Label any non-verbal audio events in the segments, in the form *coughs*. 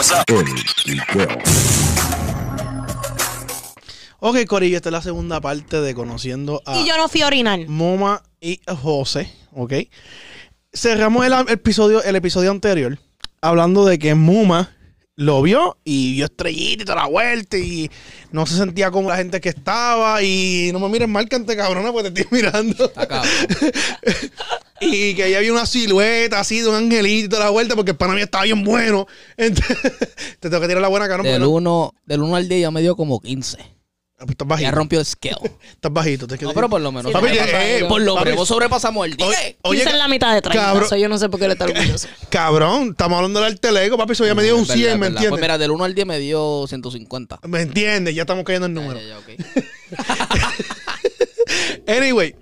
what's up? Ok, Corillo, esta es la segunda parte de conociendo a Y yo no fui a orinar. Moma y José, ¿ok? Cerramos el, el episodio, el episodio anterior hablando de que Muma lo vio y vio estrellita y toda la vuelta y no se sentía como la gente que estaba y no me mires mal, cante cabrona, porque te estoy mirando. Está cabrón. *laughs* y que ella vio una silueta así de un angelito y toda la vuelta porque el pana mío estaba bien bueno. *laughs* Entonces, te tengo que tirar la buena cara. Del 1 del uno al 10 ya me dio como 15. Estás Ya bajito. rompió el scale. *laughs* Estás bajito. te- No, pero por lo menos. Sí, Papi, sobrepasa- eh, por lo menos sobrepasamos el 10. Oye, en la mitad de 30. cabrón. yo no sé por qué le está orgulloso. cabrón, estamos hablando del telego, papi. Eso ya me dio un Es verdad, 100, es ¿me verdad. entiendes? Pues mira, del 1 al 10 me dio 150. ¿Me entiendes? Ya estamos cayendo en Ya, número. ya, ya, ok. *laughs* Anyway,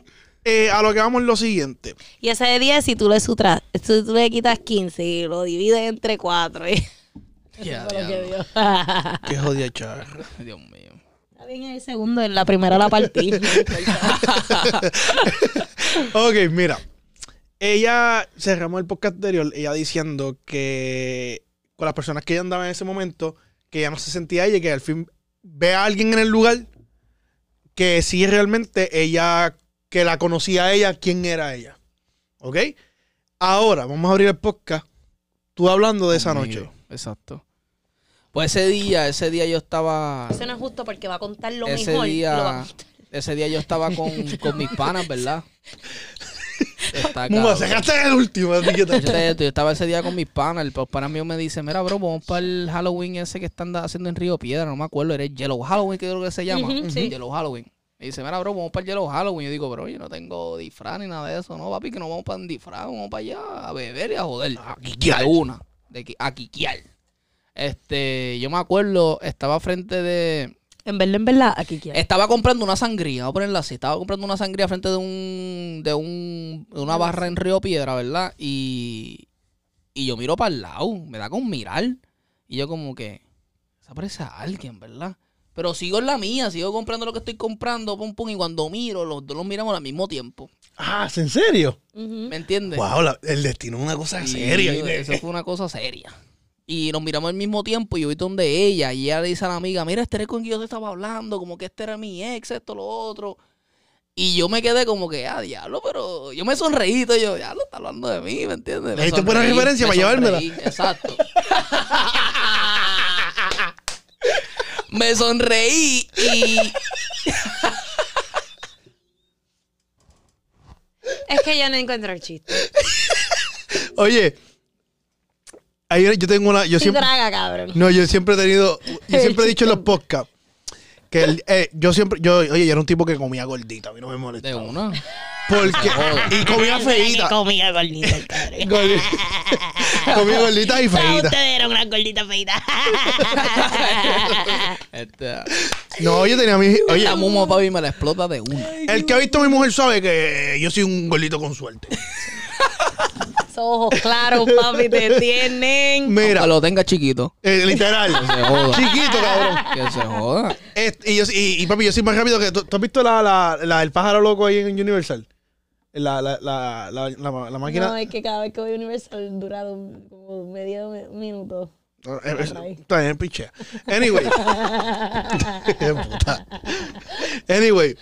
eh, a lo que vamos es lo siguiente. Y ese de 10, si tú le sutras, si tú le quitas 15 y lo divides entre 4. *laughs* Ya, Eso fue lo que diablo. dio. Qué jodida charra. Dios mío. Bien en el segundo, en la primera la partí. *laughs* ok, mira. Ella cerramos el podcast anterior, ella diciendo que con las personas que ella andaba en ese momento, que ella no se sentía ella y que al fin ve a alguien en el lugar que sí realmente ella, que la conocía a ella, quién era ella. ¿Ok? Ahora, vamos a abrir el podcast. Tú hablando de esa noche. Exacto. Pues ese día, ese día yo estaba. Eso no es justo porque va a contar lo ese mejor. y lo va día, a ese día yo estaba con, *laughs* con mis panas, ¿verdad? Está Muma, cabrón. sacaste el último. Yo, estaba ese día con mis panas. El pana mío me dice: Mira, bro, vamos para el Halloween ese que están haciendo en Río Piedra. No me acuerdo, era el Yellow Halloween, que creo que se llama. Sí. Yellow Halloween. Me dice: Mira, bro, vamos para el Yellow Halloween. Yo digo: Bro, yo no tengo disfraz ni nada de eso. No, papi, que no vamos para un disfraz. Vamos para allá a beber y a joder. A quiquear. Una. De, a quiquear. Este, yo me acuerdo, estaba frente de. En verdad, en verdad, aquí quiero. Estaba comprando una sangría, voy a ponerla así. Estaba comprando una sangría frente de un. de un. de una barra en Río Piedra, ¿verdad? Y. Y yo miro para el lado, me da con mirar. Y yo como que. Se parece a alguien, ¿verdad? Pero sigo en la mía, sigo comprando lo que estoy comprando, pum, pum. Y cuando miro, los dos los miramos al mismo tiempo. Ah, ¿en serio? ¿Me entiendes? Wow, la- el destino es una cosa seria. Eso fue una cosa seria. Y nos miramos al mismo tiempo y yo vi donde ella y ella le dice a la amiga, mira, este era con quien yo te estaba hablando, como que este era mi ex, esto, lo otro. Y yo me quedé como que, ah, diablo, pero yo me sonreí, y yo, diablo, está hablando de mí, ¿me entiendes? Me diste buena sonreí, referencia me para llevármela. sonreí, Exacto. *laughs* me sonreí y... Es que yo no encuentro el chiste. *laughs* Oye, ahí yo tengo una. Yo Sí, siempre, traga, cabrón. no, yo siempre he tenido. Yo *laughs* siempre he dicho en los podcasts que el- eh, yo siempre. Yo, oye, yo era un tipo que comía gordita, a mí no me De molestaba. una. Porque, y comía feita. Comía gordita, cabrón. *laughs* Comía gordita y feita. Ustedes eran una gordita feita. *laughs* Este, No, yo tenía mi. Oye, la muma papi me la explota de una. el que ha visto a mi mujer sabe que yo soy un gordito con suerte. Ojos claros, papi, te *laughs* tienen. Mira, Que lo tenga chiquito. eh, literal. se joda. Chiquito, cabrón. Que se joda. Este, y, yo, y, y, papi, yo soy más rápido que. ¿Tú, tú has visto la, la, la- el pájaro loco ahí en Universal? La, la, la, la, la, la máquina. No, es que cada vez que voy a Universal dura un- como medio mi- minuto. No, es-. Está bien, pichea. Anyway. *laughs* *laughs* Qué puta. Anyway.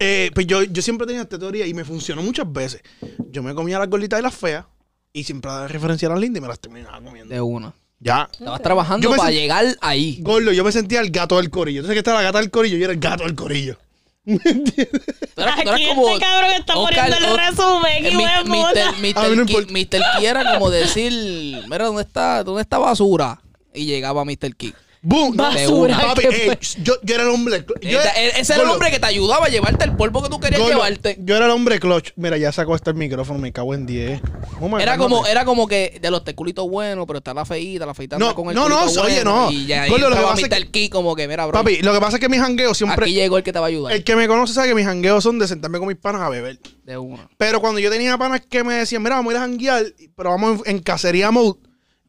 Eh, pues yo, yo siempre tenía esta teoría y me funcionó muchas veces. Yo me comía las gorditas y las feas y siempre daba referencia a las lindas y me las terminaba comiendo. De una. Ya. Estabas trabajando Yo me para sent- llegar ahí. Gordo, yo me sentía el gato del corillo. Entonces que estaba la gata del corillo y yo era el gato del corillo. *laughs* ¿Me entiendes? Tú eras, tú eras Aquí como. este cabrón está Oscar- poniendo el O- resumen. eh, mi-. Mr. A mí no Ki- importa. Mr. Ki era como decir, mira, ¿dónde está, dónde está basura? Y llegaba Mr. Ki. ¡Boom! No, Basura, Papi, yo, yo era el hombre. Yo, Ese era el hombre que te ayudaba a llevarte el polvo que tú querías llevarte. Yo era el hombre clutch. Mira, ya sacó hasta el micrófono, me cago en 10. Vamos a Era como, era como que de los teculitos buenos, pero está la feita, la feita No, con el no, no, culito oye, bueno, no. Y ya lo que pasa es como que, mira, bro, Papi, lo que pasa es que mis jangueos siempre. aquí llegó el que te va a ayudar. El que me conoce sabe que mis jangueos son de sentarme con mis panas a beber. De una. Pero cuando yo tenía panas que me decían, mira, vamos a ir a janguear, pero vamos en, en cacería mode,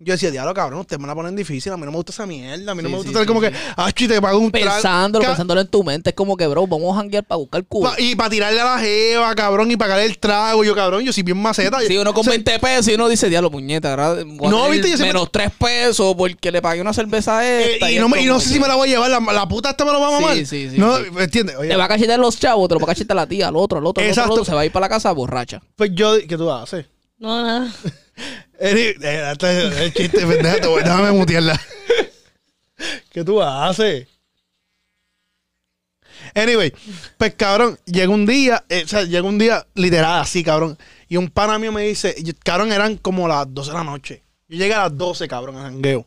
Yo decía, diablo, cabrón, ustedes me la ponen difícil. A mí no me gusta esa mierda. A mí no Sí, me gusta sí, tener sí, como sí. que, ah, te pago un trago. Pensándolo, pensándolo en tu mente. Es como que, bro, vamos a janguear para buscar culo. pa- y para tirarle a la jeva, cabrón, y pagarle el trago. Yo, cabrón, yo soy bien maceta. Si uno con O sea, 20 pesos y uno dice, diablo, puñeta, a No, viste, yo siempre- menos 3 pesos porque le pagué una cerveza a eh, esta. y, no me- y no como sé si me la voy a llevar. La, la puta esta me lo va a mamar. sí, sí, No, sí. ¿me entiendes? Oye, Te va a cachetar los chavos, te lo va a cachetar la tía, al otro, al otro, al otro, al otro, se va a ir para la casa borracha. pues yo, ¿qué tú haces? No, nada. *laughs* Eri- eh, El chiste, pendeja, te voy- déjame mutearla. ¿Qué tú haces? Anyway, pues cabrón, llega un día, eh, o sea, llega un día literal así, cabrón. Y un pana mío me dice, y- cabrón, eran como las 12 de la noche. Yo llegué a las 12, cabrón, al jangueo.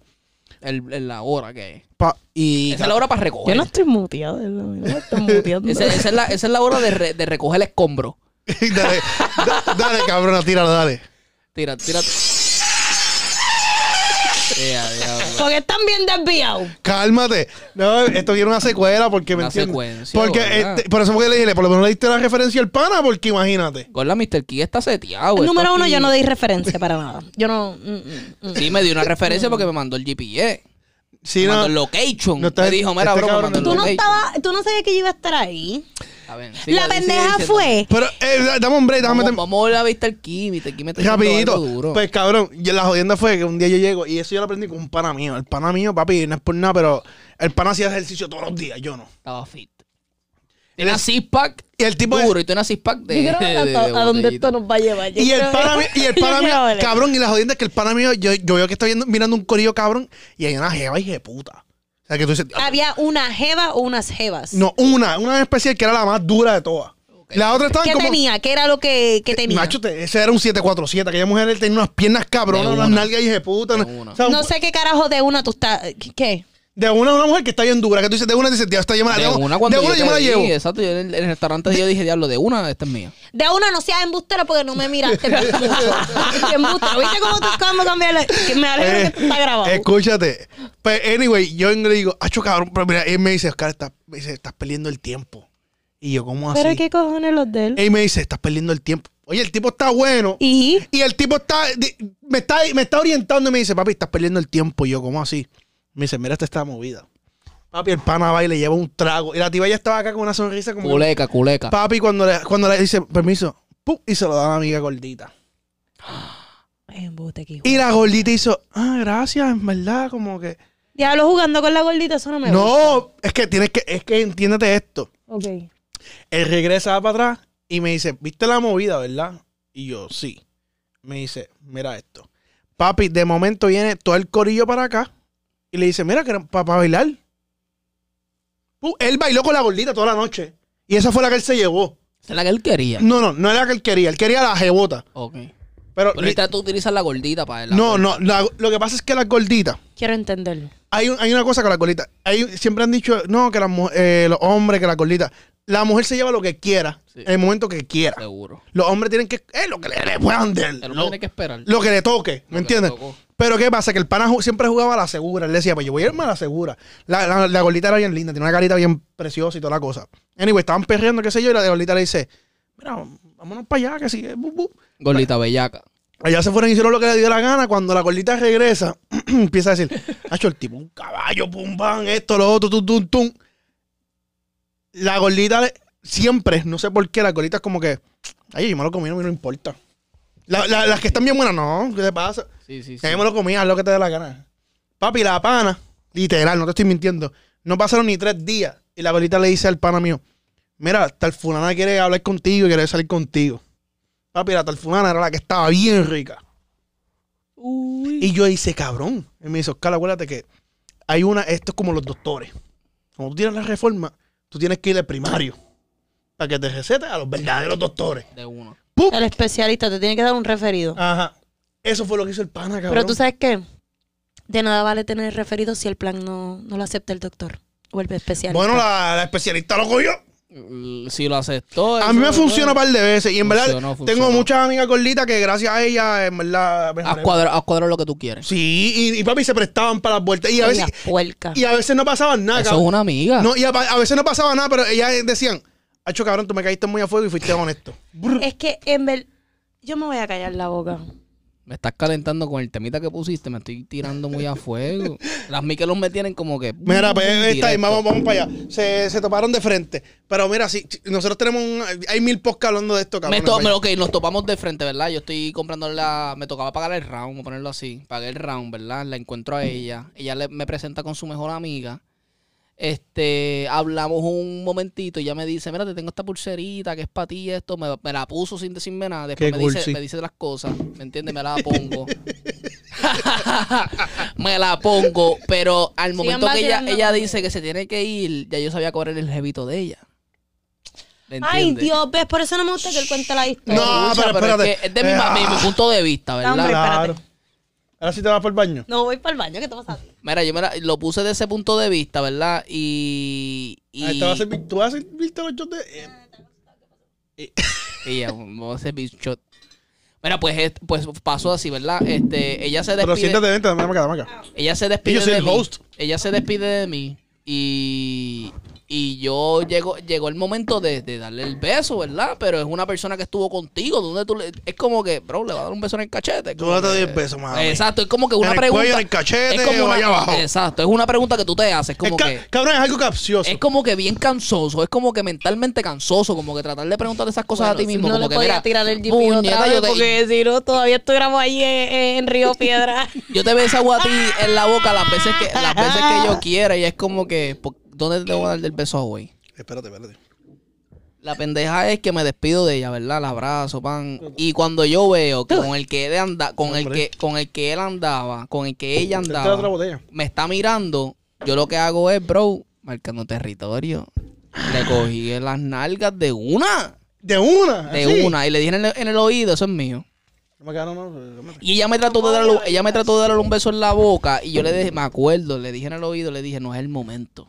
El, el- la hora que es. Pa- y Esa es la hora para recoger. Yo no estoy muteado. No me estoy *laughs* muteando. Esa, esa es la, esa es la hora de, re- de recoger el escombro. *laughs* dale, da- dale, cabrón, tíralo, dale. Tira, tira. Porque están bien desviados. Cálmate. No, esto tiene una secuela porque me Una entiendes. secuencia, Porque, ¿verdad? este, por eso fue que le dije, por lo menos le diste la referencia al pana, porque imagínate. Gorda, Mr. Key está seteado. esto Número uno, aquí- yo no di referencia para nada. Yo no. mm, mm, mm. Sí, me dio una referencia porque me mandó el GPS. Sí, me no, mandó el location. no está- me dijo, mira, este bro, me cabrón mandó el Tú no location. estabas, tú no sabías que yo iba a estar ahí. A ver, sigue, La pendeja fue. Pero, eh, dame un break, déjame Vamos, vamos a ver a Mr. Key. Mr. Key me está diciendo Rapidito. duro. Pues cabrón, y la jodienda fue que un día yo llego y eso yo lo aprendí con un pana mío. El pana mío, papi, no es por nada, pero el pana hacía ejercicio todos los días, yo no. Estaba fit. Tiene una six-pack Y el tipo duro y tiene una de, Yo de- de a, dónde esto nos va a llevar. Yo Y el pana mío, y el *laughs* pana mío, cabrón, y la jodienda es que el pana mío, yo, yo veo que está viendo, mirando un corillo cabrón y hay una jeva y de puta. O sea que tú dices, Había una jeva o unas jevas. no, una, una en especial que era la más dura de todas. La otra estaba ¿Qué como. tenía? ¿Qué era lo que, que tenía? Macho, te- ese era un 747. Aquella mujer él tenía unas piernas cabronas, De unas una. nalgas y de puta. De no- una. o sea, un- no sé qué carajo de una tú estás. ¿Qué? De una, una mujer que está bien dura. Que tú dices, de una dices, ya está llamada. De una cuando de una yo me la te vi, llevo. Exacto, yo en el, en el restaurante yo dije, diablo, de una, esta es mía. De una no seas embustera porque no me miraste *laughs* *laughs* embustera. ¿Viste cómo tú cómo cambiar? Que me alegro Eh, que está grabado. Escúchate. Pues, anyway, yo le digo, acho cabrón, pero mira, él me dice, Oscar, estás, me dice, estás perdiendo el tiempo. Y yo, ¿cómo así? Pero qué cojones los de él. Él me dice, estás perdiendo el tiempo. Oye, el tipo está bueno. Y Y el tipo está, me está, me está orientando y me dice, papi, estás perdiendo el tiempo. Y yo, ¿cómo así? Me dice, mira, esta está movida. Papi, el pana va y le lleva un trago. Y la tipa ya estaba acá con una sonrisa como... Culeca, culeca. Papi, cuando le, cuando le dice, permiso, ¡pum! y se lo da a la amiga gordita. Y la gordita hizo, ah, gracias, en verdad, como que... Diablo jugando con la gordita, eso no me gusta. No, es que tienes que, es que entiéndete esto. Ok. Él regresa para atrás y me dice, ¿viste la movida, verdad? Y yo, sí. Me dice, mira esto. Papi, de momento viene todo el corillo para acá y le dice, mira, que para bailar. Pum, él bailó con la gordita toda la noche. Y esa fue la que él se llevó. Esa es la que él quería. No, no, no era la que él quería. Él quería la jebota. Ok. Pero, Pero ahorita tú utilizas la gordita para él. no, no, la- lo que pasa es que las gorditas, Quiero entenderlo. hay, un- hay una cosa con las gorditas. Hay, siempre han dicho, no, que las eh, los hombres, que las gorditas. La mujer se lleva lo que quiera, Sí. en el momento que quiera. Seguro. Los hombres tienen que, eh, lo que le, le puedan dar. El hombre Lo, tiene que esperar. lo que le toque, ¿me Lo que le entiendes? Pero ¿qué pasa? Que el pana siempre jugaba a la segura. Él decía, pues yo voy a irme a la segura. La, la, la gordita era bien linda, tenía una carita bien preciosa y toda la cosa. Anyway, estaban perreando, qué sé yo, y la gordita le dice, mira, vámonos para allá, que sigue. bu, bu". Gordita bellaca. Allá se fueron y hicieron lo que le dio la gana. Cuando la gordita regresa, *clears throat* empieza a decir, Hacho, el tipo, un caballo, pum, pam, esto, lo otro, tum, tum, tum. La gordita le- siempre, no sé por qué, las gorditas como que, ay, yo me lo comí, no me no importa. La- la- las que están bien buenas, no, ¿qué te pasa? Sí, sí, sí. Me lo comí, haz lo que te dé la gana. Papi, la pana, literal, no te estoy mintiendo, no pasaron ni tres días. Y la gordita le dice al pana mío, mira, tal fulana quiere hablar contigo y quiere salir contigo. Papi, la tal fulana era la que estaba bien rica. Uy. Y yo hice, cabrón. Y me dice, Oscar, acuérdate que hay una, esto es como los doctores. Como tú tienes la reforma, tú tienes que ir al primario. Para que te recetes a los verdaderos doctores. De uno. ¡Pum! El especialista te tiene que dar un referido. Ajá. Eso fue lo que hizo el pana, cabrón. Pero tú sabes qué? De nada vale tener referido si el plan no, no lo acepta el doctor o el especialista. Bueno, la, la especialista lo cogió. L- Si lo aceptó. A mí me funciona un par de veces. Y en verdad, Funcionó, tengo muchas amigas gorditas que gracias a ella, en verdad. Haz cuadrar, haz cuadrar lo que tú quieres. Sí, y, y papi se prestaban para las vueltas. Y a Ay, veces, la puerca. y a veces no pasaban nada, Eso es cabrón. una amiga. No, y a, a veces no pasaba nada, pero ellas decían, Hacho, cabrón, tú me caíste muy a fuego y fuiste honesto. Es que en ver... Yo me voy a callar la boca. Me estás calentando con el temita que pusiste, me estoy tirando muy a fuego. Las Miquelos me tienen como que. Mira, pues está ahí, directo. vamos, vamos para allá. Se, se toparon de frente. Pero mira, si si- nosotros tenemos un, hay mil podcasts hablando de esto, Me cabrón. to- me- ok, nos topamos de frente, ¿verdad? Yo estoy comprando la. Me tocaba pagar el round, vamos a ponerlo así. Pagué el round, ¿verdad? La encuentro a ella. Ella le- me presenta con su mejor amiga. Este, hablamos un momentito y ella me dice, mira, te tengo esta pulserita que es para ti esto. Me, me la puso sin decirme nada. Después Qué me, cool, dice, sí. me dice las cosas, ¿me entiendes? Me la pongo. *laughs* me la pongo, pero al momento que ella, ella dice que se tiene que ir, ya yo sabía cobrar el jevito de ella. ¿Me Ay? Dios, ves, por eso no me gusta que él cuente la historia. No, Escucha, pero es espérate. que es de mi, mi- mi punto de vista, ¿verdad? Hombre, Claro. Ahora sí te vas por el baño. No voy para el baño, ¿qué te pasa? Mira, yo me la- lo puse de ese punto de vista, ¿verdad? Y. y Ahí te vas a servir, tú vas a servirte los shots de... eh, *laughs* y ya, vamos a hacer big shot. Mira, pues, es- pues pasó así, ¿verdad? Este, ella se Pero despide. siéntate, vente, dame acá, dame acá. Ella se despide Y yo soy de el mí. host. Ella se despide de mí. Y. Y yo llego, llegó el momento de, de darle el beso, ¿verdad? Pero es una persona que estuvo contigo, donde tú le, es como que, bro, le va a dar un beso en el cachete. Tú no te doy el beso, mami. Exacto, es como que una En el pregunta. cuello, en el cachete es como o una- allá abajo. Exacto, es una pregunta que tú te haces, como Es ca- que. Cabrón, es algo capcioso. Es como que bien cansoso, es como que mentalmente cansoso, como que tratar de preguntar esas cosas a ti mismo. no como le que, podía mira, tirar el GP puñeta, otra vez yo te- porque si no, todavía estuviéramos allí en, en Río Piedra. *laughs* Yo te beso a ti en la boca las veces que, las veces que yo *laughs* quiera y es como que, ¿por- ¿dónde te voy a dar del beso hoy? Espérate, espérate. La pendeja es que me despido de ella, ¿verdad? La abrazo, pan. Y cuando yo veo que con el que él anda, con el que, con el que él andaba, con el que ella andaba, me está mirando, yo lo que hago es, bro, marcando territorio. Le cogí en las nalgas de una. De una. De una. Y le dije en el, en el oído, eso es mío. Y ella me trató de darle, ella me trató de darle un beso en la boca. Y yo le dije, me acuerdo, le dije en el oído, le dije, no es el momento.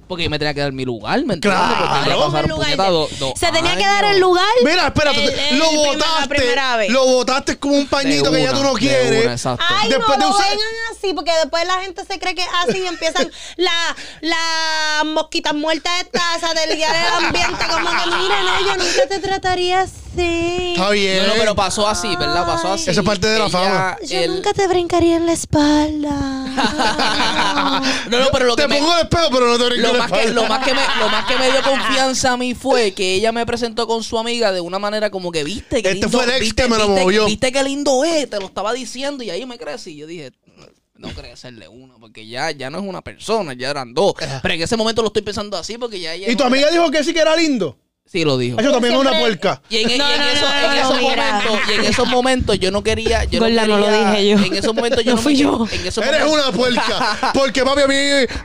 Porque yo me tenía que dar mi lugar, ¿me entiendes? Claro. Porque pasaron el lugar puñeta de- do- dos Se tenía que dar años. el lugar. Mira, espérate. El- el lo primer- la botaste. primera vez. Lo botaste como un pañito De que ya una, tú no de quieres. una, exacto. Ay, Después no de lo usar- vengan así, porque después la gente se cree que es así y empiezan *laughs* la- las mosquitas muertas estas a deliar el ambiente. Como que, mira, no, yo nunca te trataría así. Está bien. No, no, pero pasó así, ¿verdad? Pasó así. Eso es parte de la fama. Yo el- nunca te brincaría en la espalda. *laughs* No, no, pero lo te que me... pongo el espejo, pero no te brinco Lo la más, que, espalda. lo, más que me, lo más que me dio confianza a mí fue que ella me presentó con su amiga de una manera como que, viste, que Este lindo, fue el ex viste, que me lo viste- movió. Viste qué lindo es, te lo estaba diciendo y ahí me crecí. Yo dije, no quería hacerle uno, porque ya, ya no es una persona, ya eran dos. Pero en ese momento lo estoy pensando así porque ya ella... ¿Y tu amiga dijo que sí que era lindo? Sí, lo dijo. Eso también es una puerca. Y en, y No, en no, eso- no, en esos momentos, y en esos momentos yo no quería, yo Gorda, no no lo quería, dije yo. en esos momentos *laughs* yo No no, fui me- yo. En esos Eres momentos, una puerca. *laughs* Porque, papi, a mí,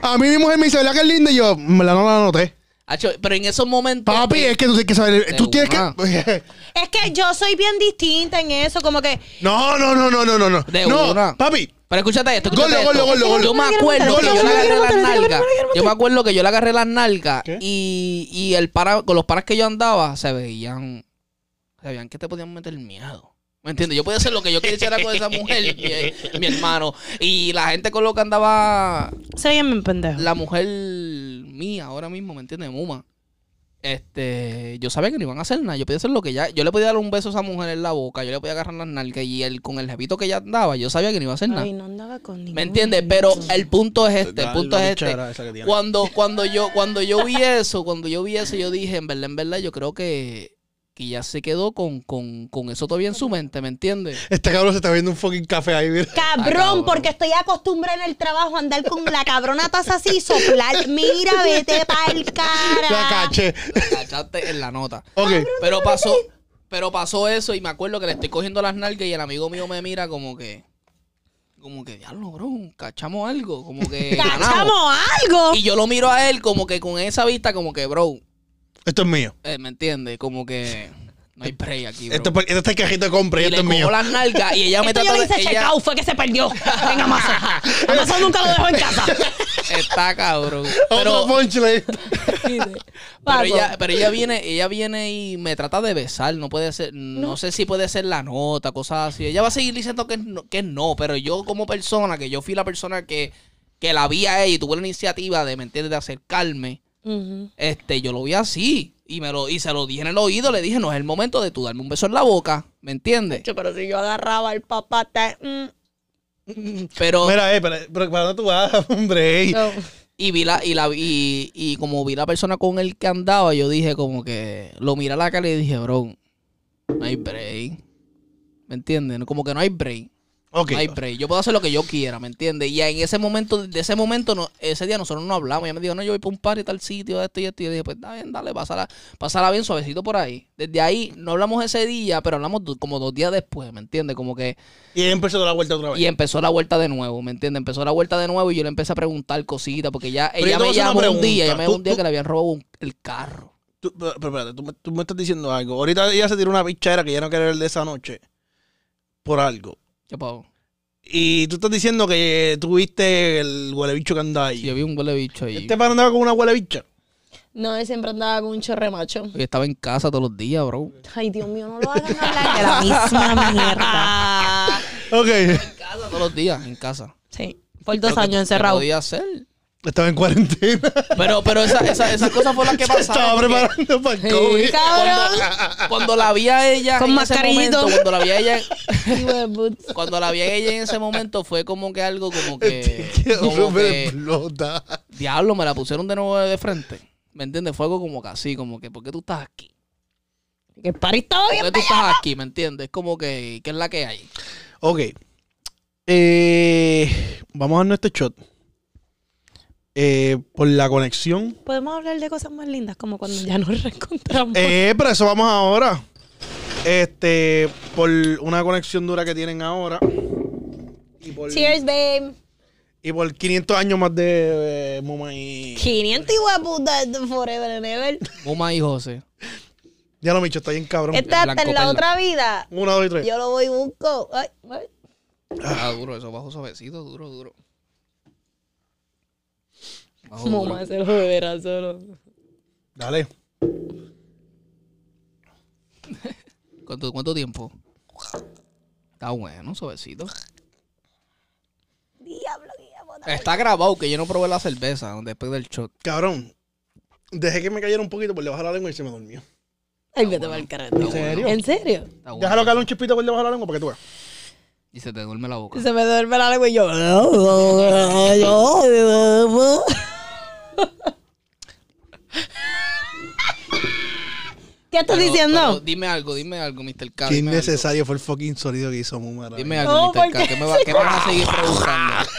a mí mi mujer me dice, ¿verdad que es linda? Y yo, me la no la noté. Acho, pero en esos momentos Papi, es que tú tienes que saber. Tú tienes una. que. *laughs* es que yo soy bien distinta en eso, como que No, no, no, no, no, no. no. De no, una. papi. Pero escúchate esto, escúchate Gordo, esto. Yo me acuerdo que yo le agarré las nalgas. Yo me acuerdo que yo le agarré las nalgas y, y el para, con los paras que yo andaba se veían, se veían que te podían meter miedo. ¿Me entiendes? Yo podía hacer lo que yo quisiera con esa mujer, *laughs* mi, mi hermano. Y la gente con lo que andaba se bien pendejo. la mujer mía ahora mismo, ¿me entiendes? Muma. Este, yo sabía que no iban a hacer nada. Yo podía hacer lo que ya. Yo le podía dar un beso a esa mujer en la boca. Yo le podía agarrar las nalgas. Y él, con el jevito que ella andaba, yo sabía que no iba a hacer nada. Ay, no andaba con ningún ¿Me entiendes? Pero el punto es este. El punto La es este. Cuando, cuando yo, cuando yo vi eso, cuando yo vi eso, yo dije, en verdad, en verdad, yo creo que, que ya se quedó con, con, con eso todavía en su mente, ¿me entiendes? Este cabrón se está viendo un fucking café ahí, mira. Cabrón, Ah, cabrón. porque estoy acostumbrada en el trabajo a andar con la cabrona taza así y soplar. Mira, vete pa'l La cara. caché. La cachaste en la nota. Ok. Pero pasó, pero pasó eso y me acuerdo que le estoy cogiendo las nalgas y el amigo mío me mira como que, como que, diablo, bro, cachamos algo, como que *laughs* ganamos. ¡Cachamos algo! Y yo lo miro a él como que con esa vista, como que, bro, Esto es mío. eh, ¿me entiendes? Como que no hay break aquí, bro. Esto, es- este es el cajito de compra y, y esto le es cojo mío. las nalgas y ella me Esto yo trata de... ella- check out, fue que se perdió en Amazon. *laughs* Amazon nunca lo dejó en casa. Está cabrón. Otro Pero, punchline. pero Paso. ella, pero ella viene, ella viene y me trata de besar. No puede ser, no, sé si puede ser la nota, cosas así. Ella va a seguir diciendo que es no, que es no, pero yo como persona, que yo fui la persona que, que la vi a ella y tuve la iniciativa de, ¿me entiendes? De acercarme. Este, yo lo vi así. Y me lo, y se lo dije en el oído, le dije, no es el momento de tú darme un beso en la boca. ¿Me entiendes? Pero si yo agarraba al papá, te- mm, *laughs* Pero. Mira, eh, pero, pero ¿para dónde tú vas, *laughs* hombre? no. Y vi la, y la y, y como vi la persona con el que andaba, yo dije como que lo miré a la cara y dije, bro, no hay break. ¿Me entiendes? Como que no hay break. Ok. No hay break. Yo puedo hacer lo que yo quiera, ¿me entiendes? Y en ese momento, de ese momento, no, ese día nosotros no hablamos. Ella me dijo, no, yo voy para un par y tal sitio, esto y esto. Y yo dije, pues está bien, dale, pásala, pásala bien suavecito por ahí. Desde ahí, no hablamos ese día, pero hablamos como dos días después, ¿me entiendes? Como que Y empezó la vuelta otra vez. y empezó la vuelta de nuevo, ¿me entiendes? Empezó la vuelta de nuevo y yo le empecé a preguntar cositas porque ya Pero ella me llamó un día, ella me llamó Tú- un día tú- que le habían robado un- el carro. Tú, pero, espérate, tú, me- tú me estás diciendo algo. Ahorita ella se tiró una pichera que ya no quiere ver de esa noche. Por algo. ¿Qué pasó? Y tú estás diciendo que tuviste el huele bicho que andaba ahí. Sí, yo vi un huele bicho ahí. ¿Este para andaba con una huele bicha? No, él siempre andaba con un chorre macho. Yo estaba en casa todos los días, bro. Ay, Dios mío, no lo hagan hablar de la misma mierda. *laughs* Ok. En casa todos los días, en casa. Sí, por dos Pero ¿qué- años qué encerrado. podía hacer? Estaba en cuarentena. Pero, pero esa, esa, esas cosas fueron las que *laughs* pasaron. estaba preparando para el Sí, COVID. cabrón. Cuando la vi a ella Con en ese momento, cuando la vi a ella, *laughs* cuando la vi a ella en ese momento fue como que algo como que, como me que explota. diablo, me la pusieron de nuevo de frente. ¿Me entiendes? Fue algo como que así, como que, ¿por qué tú estás aquí? Que el party estaba ¿Por bien qué tú estás aquí? ¿Me entiendes? Como que, ¿qué es la que hay? Ok. Eh, vamos a dar nuestro shot. Eh, por la conexión. Podemos hablar de cosas más lindas, como cuando ya nos *laughs* reencontramos. Eh, pero eso vamos ahora. Este, por una conexión dura que tienen ahora. Y por, Cheers, babe. y por 500 años más de eh, Muma y. 500 hijo de puta Forever and Ever. Muma y José. Ya lo Micho, está bien cabrón. Esta hasta en la perla. otra vida. Una, dos y tres. Yo lo voy y busco. Ay, ay. Ah, duro, eso bajo suavecito, duro, duro. Mamá se lo beberá solo. Dale. ¿Cuánto, ¿Cuánto tiempo? Está bueno, suavecito. Diablo, Guillermo. Está grabado que yo no probé la cerveza después del shot. Cabrón. Dejé que me cayera un poquito por debajo de la lengua y se me durmió. Ay, vete para el carajo. ¿En serio? ¿En serio? Bueno. Déjalo caer un chispito por debajo de la lengua para que tú veas. Y se te duerme la boca. Se me duerme la lengua y yo. ¿Qué estás Pero- diciendo? pero dime algo, dime algo, Mr. K. Qué algo. innecesario fue el fucking sonido que hizo Muma. ahora Dime mismo. algo, No, Mr. K. ¿Qué me, va, qué me vas a seguir preguntando? *laughs*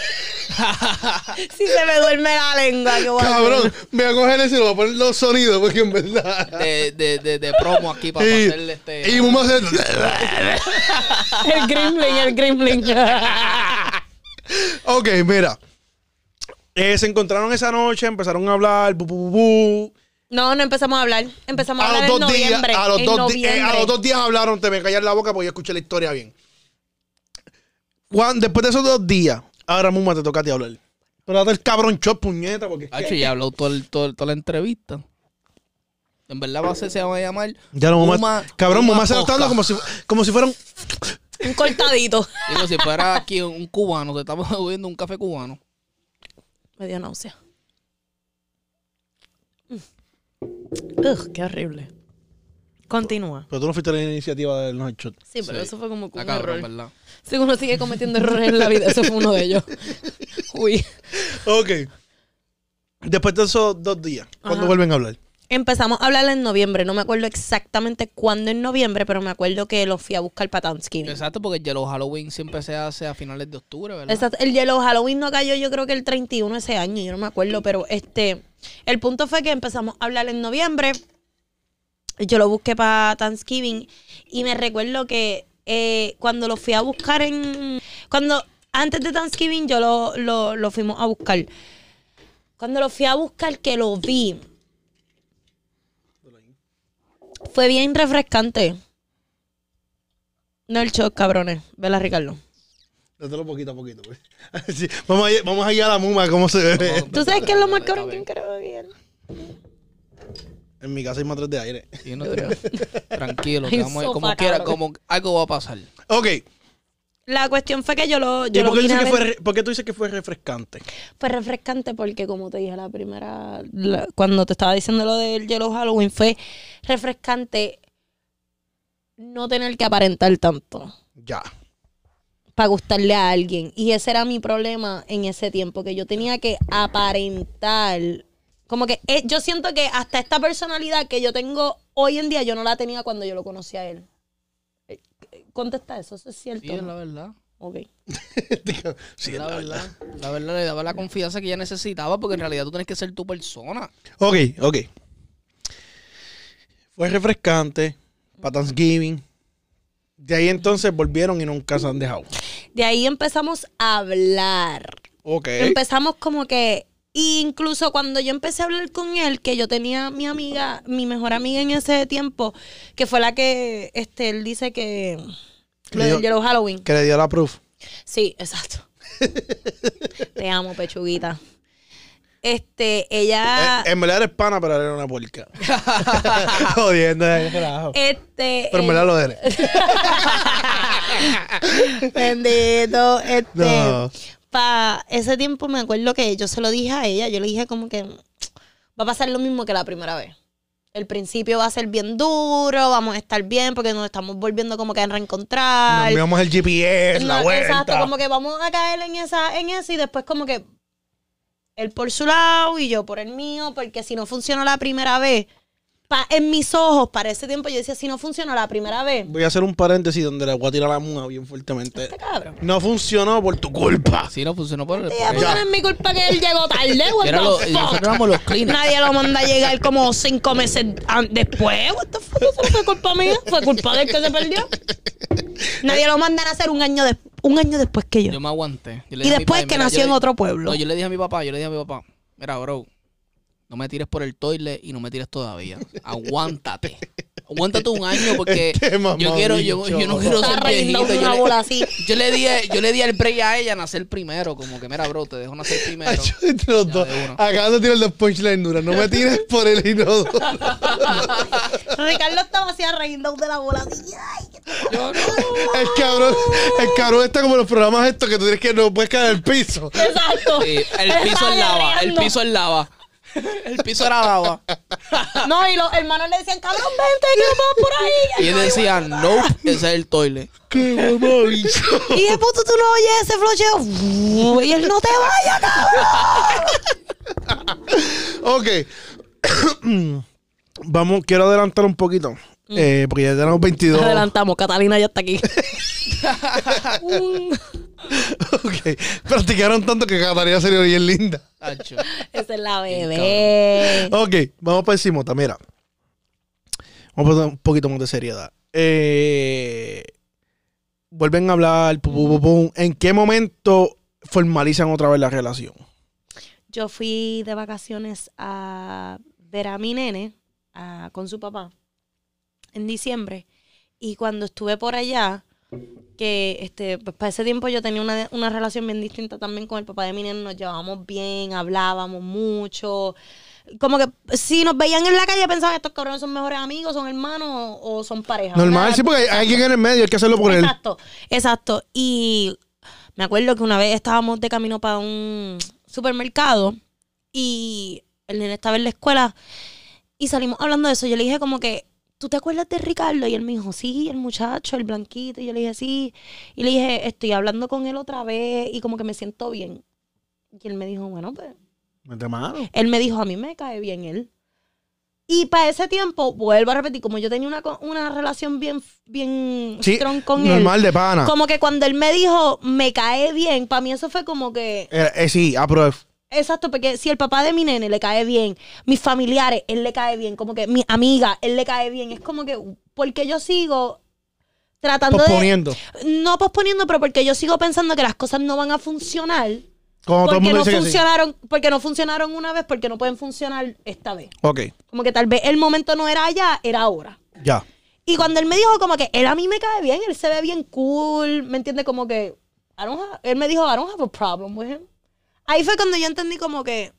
Si se me duerme la lengua, ¿qué voy a? Cabrón, me voy a coger ese y le voy a poner los sonidos porque en verdad. De, de, de, de promo aquí para Y, hacerle este. y Muma hace. *laughs* El gremlin, el gremlin. ok, mira. Eh, se encontraron esa noche, empezaron a hablar. bu, bu, bu, bu. No, no empezamos a hablar. Empezamos a, A hablar los en días, noviembre. a los en dos, di- eh, noviembre. a los dos días hablaron, te me callar la boca porque yo escuché la historia bien. Juan, después de esos dos días, ahora Muma te toca a ti hablar. Pero date el cabrón shot, puñeta, porque. Hacho, ya habló todo el- todo toda la entrevista. En verdad va a ser, se va a llamar. Ya no, Muma. Muma- cabrón, Muma Muma se lo está dando como si, como si fuera un. Un cortadito. *laughs* Digo, si fuera aquí un cubano, te estamos *laughs* bebiendo un café cubano. Me dio náusea. Mm. Ugh, qué horrible. Continúa. Pero tú no fuiste la iniciativa del no shot. Sí, pero Sí. eso fue como que Está un cabrón, error. ¿verdad? Si uno sigue cometiendo errores en la vida, eso fue uno de ellos. *laughs* Uy. Ok. Después de esos dos días, ¿cuándo Ajá. vuelven a hablar? Empezamos a hablar en noviembre. No me acuerdo exactamente cuándo en noviembre, pero me acuerdo que lo fui a buscar para Thanksgiving. Exacto, porque el Yellow Halloween siempre se hace a finales de octubre, ¿verdad? Exacto. El Yellow Halloween no cayó yo creo que el 31 ese año, yo no me acuerdo, pero este, el punto fue que empezamos a hablar en noviembre, yo lo busqué para Thanksgiving y me recuerdo que eh, cuando lo fui a buscar en, cuando, antes de Thanksgiving yo lo, lo, lo fuimos a buscar, cuando lo fui a buscar que lo vi, fue bien refrescante. No el shock, cabrones. Vela, Ricardo. Dátelo poquito a poquito. pues. *laughs* Sí, Vamos, a, ir- vamos a ir a la Muma, cómo se ve. ¿Tú sabes qué es lo más cabrón que creo bien? En mi casa hay matres de aire. Sí, no te- *laughs* Tranquilo, que vamos a- como quiera, cabrón. como algo va a pasar. Ok. La cuestión fue que yo lo. ¿Y Yo lo por qué, dices a que ver- fue, re- por qué tú dices que fue refrescante? Fue refrescante porque, como te dije la primera, la- cuando te estaba diciendo lo del Yellow Halloween, fue refrescante no tener que aparentar tanto Ya. para gustarle a alguien. Y ese era mi problema en ese tiempo, que yo tenía que aparentar. Como que eh, yo siento que hasta esta personalidad que yo tengo hoy en día, yo no la tenía cuando yo lo conocí a él. Contesta eso, eso es cierto. Sí, la verdad. Ok. *laughs* sí, la, verdad. La verdad le daba la confianza que ella necesitaba porque en realidad tú tienes que ser tu persona. Ok, ok. Fue refrescante para Thanksgiving. De ahí entonces volvieron y nunca se han dejado. De ahí empezamos a hablar. Ok. Empezamos como que, y incluso cuando yo empecé a hablar con él, que yo tenía mi amiga, mi mejor amiga en ese tiempo, que fue la que, este, él dice que, Que lo del Yellow Halloween. Que le dio la proof. Sí, exacto. *laughs* Te amo, pechuguita. Este, ella, Eh, en verdad eres pana, pero era una puerca. *laughs* Jodiendo, este, Pero en verdad lo eres. *laughs* Bendito. Este, No. Pa ese tiempo me acuerdo que yo se lo dije a ella. Yo le dije como que va a pasar lo mismo que la primera vez. El principio va a ser bien duro, vamos a estar bien porque nos estamos volviendo como que a Nos reencontrar. miramos el GPS, la vuelta. Exacto, como que vamos a caer en esa, en eso y después como que él por su lado y yo por el mío, porque si no funcionó la primera vez, pa- en mis ojos, para ese tiempo yo decía, si no funcionó la primera vez, Voy a hacer un paréntesis donde le voy a tirar la muda bien fuertemente. este cabrón. No funcionó por tu culpa. Sí, no funcionó por el. Ya, porque no es mi culpa que él llegó tarde, *laughs* fuck? nosotros éramos los cleaners. Nadie lo manda a llegar como cinco meses después. What the fuck? Eso no fue culpa mía. Fue culpa del que se perdió. Nadie lo mandan a hacer un año, de- un año después que yo. Yo me aguanté. Yo le Y después que mira, nació en le- otro pueblo. No, yo le dije a mi papá, yo le dije a mi papá, mira, bro, no me tires por el toilet y no me tires todavía. *laughs* Aguántate. Aguántate un año porque Este yo quiero, yo, yo no quiero ser viejito. una Yo bola le, así. yo le di, yo le di el break a ella a nacer primero, como que mira, bro, te dejo nacer primero. Ay, los Ya, dos. Acabas de tirar punchlines duras. No me tires por el inodoro. *laughs* Ricardo estaba así reyendo de la bola así. Ay, *laughs* Yo no. El cabrón, el cabrón está como los programas estos que tú tienes que no puedes caer al piso. Exacto. Sí, el piso es lava, el piso es lava. *laughs* El piso era lava. *laughs* No, y los hermanos le decían, cabrón, vente, que vamos por ahí. Y él decía, no, ese es el toilet. *laughs* Qué mamabicho. Y de puto tú no oyes ese flocheo. Y él no te vaya, cabrón. Ok. *coughs* Vamos, quiero adelantar un poquito. Eh, porque ya tenemos 22. Adelantamos, Catalina ya está aquí. *laughs* Ok. Practicaron tanto que Catalina sería bien linda. Esa es la bebé. Ok, vamos para encima, mira. Vamos a poner un poquito más de seriedad. Eh, vuelven a hablar, pum, pum, pum, pum. ¿en qué momento formalizan otra vez la relación? Yo fui de vacaciones a ver a mi nene a- con su papá en diciembre. Y cuando estuve por allá, que este, pues para ese tiempo yo tenía una, una relación bien distinta también con el papá de mi nene. Nos llevábamos bien, hablábamos mucho. Como que si nos veían en la calle pensaban estos cabrones son mejores amigos, son hermanos o, son pareja. Normal, ¿verdad? sí, porque hay, hay alguien en el medio, hay que hacerlo por él. Exacto, exacto. Y me acuerdo que una vez estábamos de camino para un supermercado y el nene estaba en la escuela y salimos hablando de eso. Yo le dije como que, ¿tú te acuerdas de Ricardo? Y él me dijo, sí, el muchacho, el blanquito. Y yo le dije, sí. Y le dije, estoy hablando con él otra vez y como que me siento bien. Y él me dijo, bueno, pues Mete mano. él me dijo, a mí me cae bien él. Y para ese tiempo, vuelvo a repetir, como yo tenía una, una relación bien, bien Sí, strong con él. normal de pana. Como que cuando él me dijo, me cae bien, para mí eso fue como que, Eh, eh, sí, apruebo. Exacto, porque si el papá de mi nene le cae bien, mis familiares, él le cae bien, como que mi amiga, él le cae bien, es como que, porque yo sigo tratando Posponiendo. de, no posponiendo, pero porque yo sigo pensando que las cosas no van a funcionar, Como todo el porque mundo no dice que sí. funcionaron, porque no funcionaron una vez, porque no pueden funcionar esta vez. Ok, Como que tal vez el momento no era allá, era ahora. ya. Y cuando él me dijo como que él a mí me cae bien, él se ve bien cool, ¿me entiende? Como que I don't have- él me dijo, I don't have a problem with him. Ahí fue cuando yo entendí como que,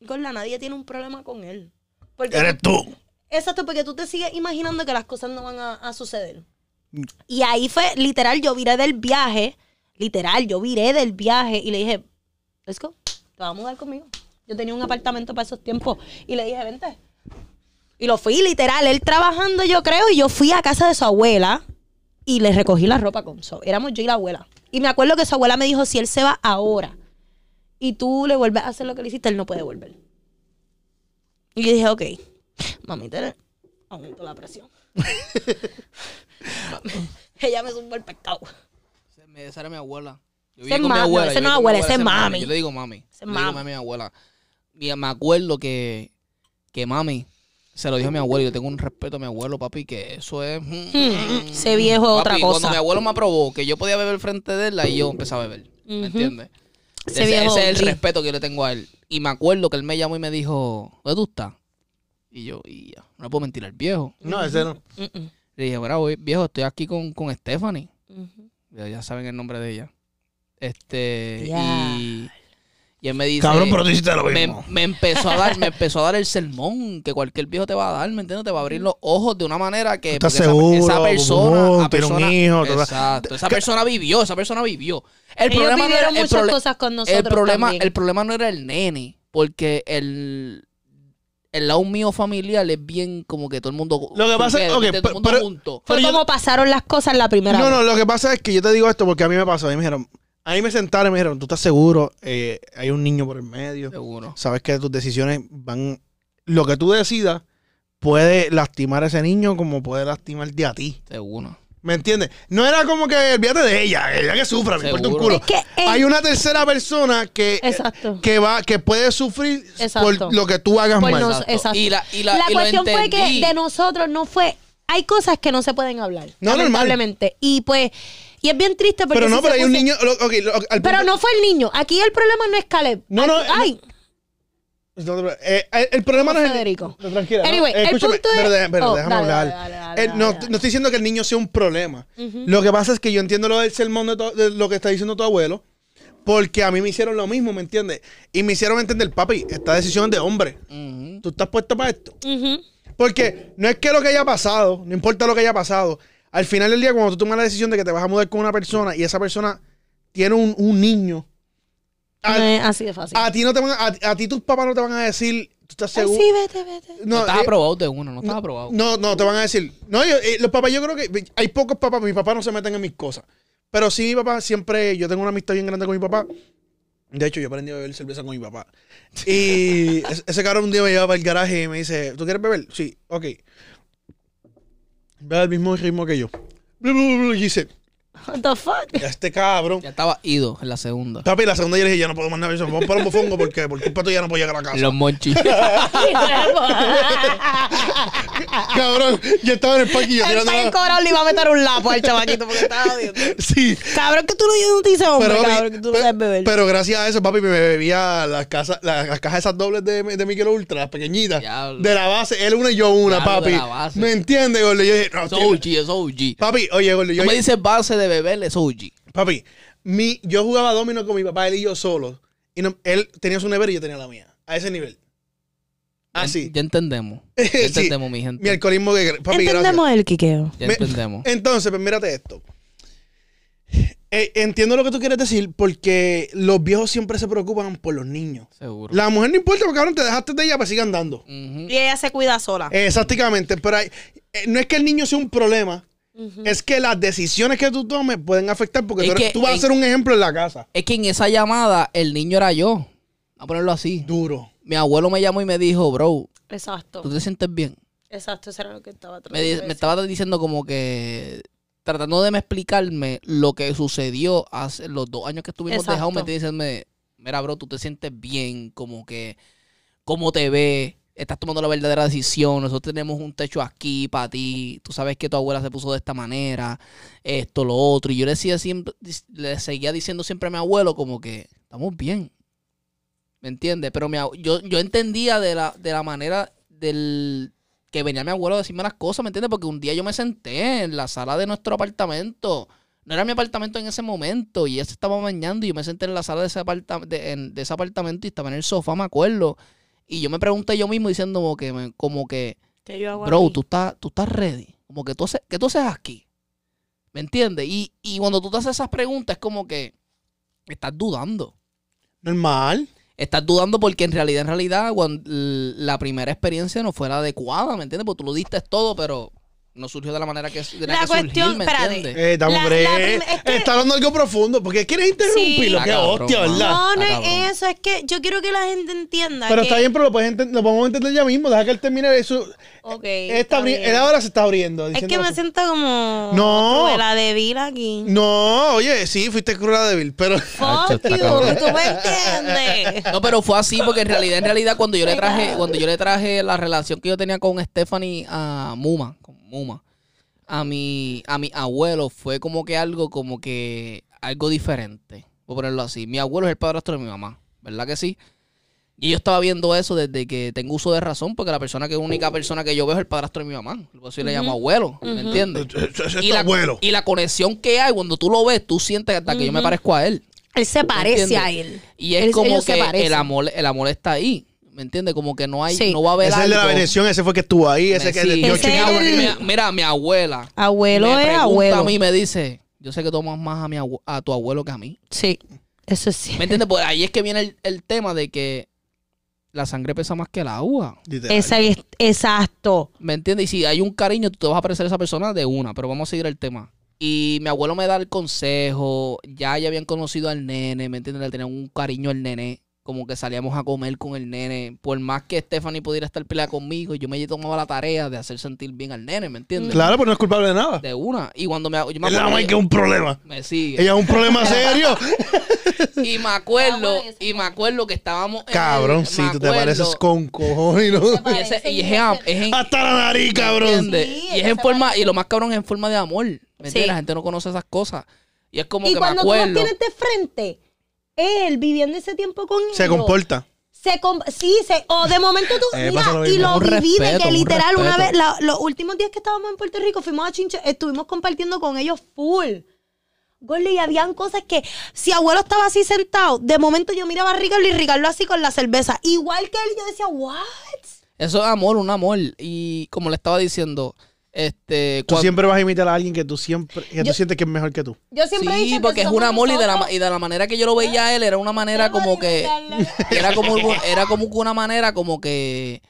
Gorda, nadie tiene un problema con él. Porque Eres tú. Exacto, porque tú te sigues imaginando que las cosas no van a, a suceder. Mm. Y ahí fue, literal, yo viré del viaje Literal, yo viré del viaje y le dije, let's go, te vas a mudar conmigo. Yo tenía un apartamento para esos tiempos y le dije, vente. Y lo fui, literal, él trabajando yo creo, y yo fui a casa de su abuela y le recogí la ropa con so. Éramos yo y la abuela. Y me acuerdo que su abuela me dijo, si él se va ahora y tú le vuelves a hacer lo que le hiciste, él no puede volver. Y yo dije, ok, mami, te aumento la presión. *laughs* *laughs* Ella me zumbó el pescado. Esa era mi abuela. Yo Ese vivía es con mi mami, abuela. ese yo no es abuela, ese es mami. Yo le digo mami. Ese es Yo le digo mami. mi abuela. Y me acuerdo que, que mami se lo dijo a mi abuelo. Y yo tengo un respeto a mi abuelo, papi, que eso es. Hmm, ese viejo es otra cosa. Cuando mi abuelo me aprobó que yo podía beber frente de él, ahí yo empecé a beber. ¿Me Ujú. entiendes? Ese Ese, viejo ese es el respeto que yo le tengo a él. Y me acuerdo que él me llamó y me dijo, ¿dónde tú estás? Y yo, y ya, no le puedo mentir al viejo. No, ese no. Le dije, bueno, voy- viejo, estoy aquí con, con Stephanie. Ya, ya saben el nombre de ella. Este, Ya. y, y él me dice... Cabrón, pero tú hiciste lo me, mismo. me empezó a dar, me empezó a dar el sermón que cualquier viejo te va a dar, ¿me entiendes? Te va a abrir los ojos de una manera que Estás porque esa- seguro, esa, persona, boom, a tiene un persona- hijo, exacto, esa persona vivió, esa persona vivió. El Ellos problema no era el, muchas prole- cosas con nosotros el problema, también. el problema no era el nene, porque el el lado mío familiar es bien como que todo el mundo Lo que pasa es- junto, ok, todo el mundo pero- junto. Fue Pero yo- como pasaron las cosas la primera No, vez. no, lo que pasa es que yo te digo esto porque a mí me pasó. A mí me dijeron, a mí me sentaron y me dijeron, ¿tú estás seguro? Eh, hay un niño por el medio. Seguro. Sabes que tus decisiones van. Lo que tú decidas puede lastimar a ese niño como puede lastimarte a ti. Seguro. ¿Me entiendes? No era como que olvídate de ella, ella que sufra, me importa un culo. Es que, eh, Hay una tercera persona que, Exacto. que va, que puede sufrir Exacto. por lo que tú hagas Por mal. nos- Exacto. exacto. Y la, y la, la y lo cuestión fue que de nosotros no fue. Hay cosas que no se pueden hablar. No, normal. lamentablemente. Y pues. Y es bien triste porque. pero no, pero hay un niño. al Pero no fue el niño. Aquí el problema no es Caleb. No, no, Ay, No, no, eh, el, el problema no es el- Federico. no, tranquila. no, Anyway, eh, el escúchame, punto es- pero Oh, déjame dale, hablar. dale, dale, dale, Eh, no, no estoy diciendo que el niño sea un problema. Lo que pasa es que yo entiendo lo del sermón de, de lo que está diciendo tu abuelo, porque a mí me hicieron lo mismo, ¿me entiendes? Y me hicieron entender, papi, esta decisión es de hombre. ¿Tú estás puesto para esto? Porque no es que lo que haya pasado, no importa lo que haya pasado, al final del día, cuando tú tomas la decisión de que te vas a mudar con una persona y esa persona tiene un, un niño, a, No es así de fácil. a ti no te van a, a, ti tus papás no te van a decir, ¿tú estás Ay, seguro? sí, vete, vete. No, estaba eh, aprobado de uno, no estaba aprobado. No, no, te van a decir. No, yo- eh, los papás, yo creo que hay pocos papás, mi papá no se meten en mis cosas. Pero sí, mi papá siempre, yo tengo una amistad bien grande con mi papá. De hecho, yo aprendí a beber cerveza con mi papá. Y ese, *laughs* ese cabrón un día me lleva para el garaje y me dice, ¿tú quieres beber? Sí, ok. Ve al mismo ritmo que yo. Y dice, What the fuck? este cabrón. Ya estaba ido en la segunda. Papi, la segunda yo le dije, ya no puedo mandar eso. Vamos para un mofongo porque por culpa tuya no puedo llegar a la casa. Los monchis. *laughs* Cabrón, yo estaba en el parque y yo Él tirando la- cobrado, le iba a meter un lapo al chamaquito porque estaba jodiendo. *laughs* Sí. Cabrón, que tú no te dices hombre, Pero, cabrón, que tú no sabes beber. pero gracias a eso, papi, me bebía las, casas, las, las cajas esas dobles de, de Miquel Ultra, las pequeñitas. Diablo. De la base, él una y yo una, Diablo, papi. de la base. ¿Me entiendes, gordo? Yo dije, no, Eso tío, es OG, eso es OG. Papi, oye, gordo, yo, Tú me dices base de beber, eso es OG. papi, mi, yo jugaba domino con mi papá, él y yo solos. Y no- él tenía su nevera y yo tenía la mía. A ese nivel. Así. Ya, ya entendemos. *laughs* Ya Sí. entendemos, mi gente. Mi alcoholismo que... Papi, gracias. Entendemos el quiqueo. Ya Me- entendemos. Entonces, pues mírate esto. Eh, entiendo lo que tú quieres decir porque los viejos siempre se preocupan por los niños. Seguro. La mujer no importa porque cabrón te dejaste de ella para siga andando. Y ella se cuida sola. Exactamente, pero hay- eh, no es que el niño sea un problema, es que las decisiones que tú tomes pueden afectar porque tú, eres- que tú vas a ser un ejemplo en la casa. Es que en esa llamada el niño era yo. Vamos a ponerlo así. Duro. Mi abuelo me llamó y me dijo, bro, Exacto. ¿tú te sientes bien? Exacto, eso era lo que estaba Me, tratando me estaba diciendo como que tratando de me explicarme lo que sucedió hace los dos años que estuvimos Exacto. dejados, me diciendo, mira, bro, tú te sientes bien, como que, cómo te ves, estás tomando la verdadera decisión, nosotros tenemos un techo aquí para ti, tú sabes que tu abuela se puso de esta manera, esto, lo otro, y yo le, decía siempre, le seguía diciendo siempre a mi abuelo como que estamos bien, ¿me entiendes? Pero mi yo, yo entendía de la, de la manera del que venía mi abuelo a decirme las cosas, ¿me entiendes? Porque un día yo me senté en la sala de nuestro apartamento. No era mi apartamento en ese momento y ella se estaba bañando y yo me senté en la sala de ese, aparta- de, de ese apartamento y estaba en el sofá, me acuerdo. Y yo me pregunté yo mismo diciendo como que, me- como que Que yo hago bro, aquí. tú estás, tú estás ready. Como que tú haces, ¿qué tú haces aquí? ¿Me entiendes? Y, y cuando tú te haces esas preguntas es como que estás dudando. Normal. Estás dudando porque en realidad, en realidad, cuando la primera experiencia no fue la adecuada, ¿me entiendes? Porque tú lo diste todo, pero no surgió de la manera que tenía La que surgir, cuestión- ¿me espérate. entiendes? Eh, estamos La- la es que- Está hablando algo profundo. porque quieres interrumpirlo? Sí. Qué Ah, hostia. ¿verdad? No, no Ah, es eso, es que yo quiero que la gente entienda Pero que... está bien, pero lo, puedes lo podemos entender ya mismo. Deja que él termine eso. Ok, Está está abri- él ahora se está abriendo. Es que me siento como... No. La débil aquí. No, oye, sí, fuiste cruel a débil, pero. Fuck you, tú me entiendes. No, pero fue así porque en realidad, en realidad, cuando yo le traje, cuando yo le traje la relación que yo tenía con Stephanie a Muma, con Muma, a mi, a mi abuelo, fue como que algo, como que algo diferente. Voy a ponerlo así. Mi abuelo es el padrastro de mi mamá, ¿verdad que sí? Y yo estaba viendo eso desde que tengo uso de razón, porque la persona que única persona que yo veo es el padrastro de mi mamá. Por eso yo le llamo abuelo, ¿me entiendes? Es Y la, abuelo. y la conexión que hay cuando tú lo ves, tú sientes hasta que yo me parezco a él. Él se parece a él. Y es Él- como que el amor, el amor está ahí. ¿Me entiendes? Como que no hay, Sí. no va a haber Ese es el de la algo. Veneción, ese fue que estuvo ahí, ese Me- que sí. yo Ese es el- aquí. Mi- mira, mi abuela. Abuelo me es pregunta abuelo. a mí y me dice, yo sé que tú amas más a, mi abue- a tu abuelo que a mí. Sí, eso sí. ¿Me entiendes? Pues ahí es que viene el, el tema de que la sangre pesa más que el agua. Literal. Esa es- exacto. ¿Me entiendes? Y si hay un cariño, tú te vas a parecer a esa persona de una, pero vamos a seguir el tema. Y mi abuelo me da el consejo, ya ya habían conocido al nene, ¿me entiendes? Le tenían un cariño al nene, como que salíamos a comer con el nene. Por más que Stephanie pudiera estar peleada conmigo, yo me tomaba la tarea de hacer sentir bien al nene, ¿me entiendes? Claro, pero no es culpable de nada. De una. Y cuando me, yo me la acuerdo mamá que- es un problema. me sigue. Ella es un problema serio. *laughs* Y me acuerdo, y me acuerdo que estábamos en el- Cabrón, me sí, tú te acuerdo- pareces con cojones. ¿no? Y, ese- y es, en- es en, Hasta la nariz, cabrón. Sí, y es en forma, parece. y lo más cabrón es en forma de amor. ¿Me entiendes? Sí. La gente no conoce esas cosas. Y es como Y que me cuando tú los acuerdo. tienes de frente, él viviendo ese tiempo con Se ellos, comporta. Se com- sí, se, o de momento tú, Eh, pasa lo mira, y mismo. lo Un viví de respeto, que un literal una vez, la- los últimos días que estábamos en Puerto Rico, fuimos a Chinche, estuvimos compartiendo con ellos full. Gordo, y habían cosas que, si abuelo estaba así sentado, de momento yo miraba a Ricardo y Ricardo así con la cerveza. Igual que él, yo decía, what? Eso es amor, un amor. Y como le estaba diciendo, este. Tú siempre vas a imitar a alguien que tú siempre que tú Yo- sientes que es mejor que tú. Yo siempre he Sí, que porque es somos un amor y de, la, y de la manera que yo lo veía a él era una manera como que. *laughs* Era como, era como que una manera como que.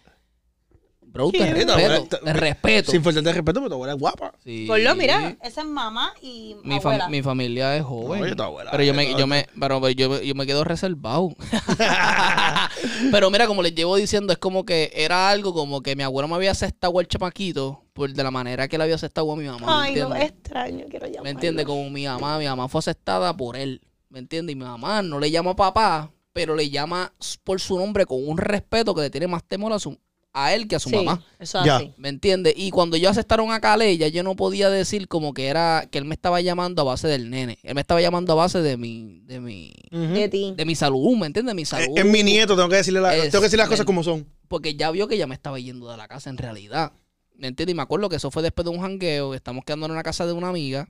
Bro, te respeto. abuela- Te respeto. Sin faltarte de respeto, pero tu abuela es guapa. Sí. Por lo, mira, esa es mamá y Mi, fam- abuela. mi familia es joven. Oye, tu abuela, pero yo me, yo me, pero pero yo, yo me quedo reservado. *laughs* *laughs* pero mira, como les llevo diciendo, es como que era algo como que mi abuelo me había aceptado al chamaquito por de la manera que él había aceptado a mi mamá. ¿me Ay, no, extraño, quiero llamarlo. ¿Me entiendes? Como mi mamá, mi mamá fue aceptada por él. ¿Me entiendes? Y mi mamá no le llama papá, pero le llama por su nombre con un respeto que le tiene más temor a, su, a él que a su Sí, mamá. eso Ya. así. ¿Me entiendes? Y cuando yo aceptaron a Cale, ya yo no podía decir como que era que él me estaba llamando a base del nene. Él me estaba llamando a base de mi de mi. De ti. de mi salud, ¿me entiendes? Mi Es, salud. es mi nieto, tengo que decirle, la- Es- tengo que decir las cosas como son. Porque ya vio que ya me estaba yendo de la casa en realidad. ¿Me entiendes? Y me acuerdo que eso fue después de un jangueo. Estamos quedando en una casa de una amiga.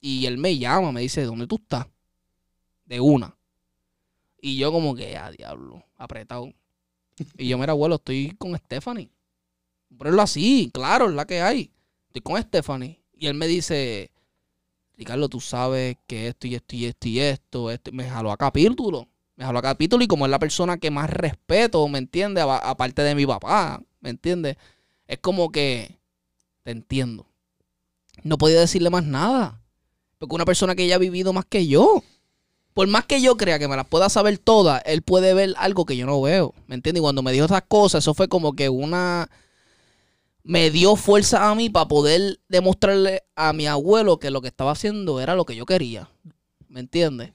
Y él me llama, me dice, ¿dónde tú estás? De una. Y yo como que, a diablo, apretado. Y yo, mira, abuelo, estoy con Stephanie. Ponerlo así, claro, es la que hay. Estoy con Stephanie. Y él me dice, Ricardo, tú sabes que esto y esto y esto y esto. esto". Me jaló a capítulo. Me jaló a capítulo y como es la persona que más respeto, ¿me entiendes? Aparte de mi papá, ¿me entiendes? Es como que te entiendo. No podía decirle más nada. Porque una persona que ya ha vivido más que yo. Por más que yo crea que me las pueda saber todas, él puede ver algo que yo no veo. ¿Me entiendes? Y cuando me dijo esas cosas, eso fue como que una. Me dio fuerza a mí para poder demostrarle a mi abuelo que lo que estaba haciendo era lo que yo quería. ¿Me entiendes?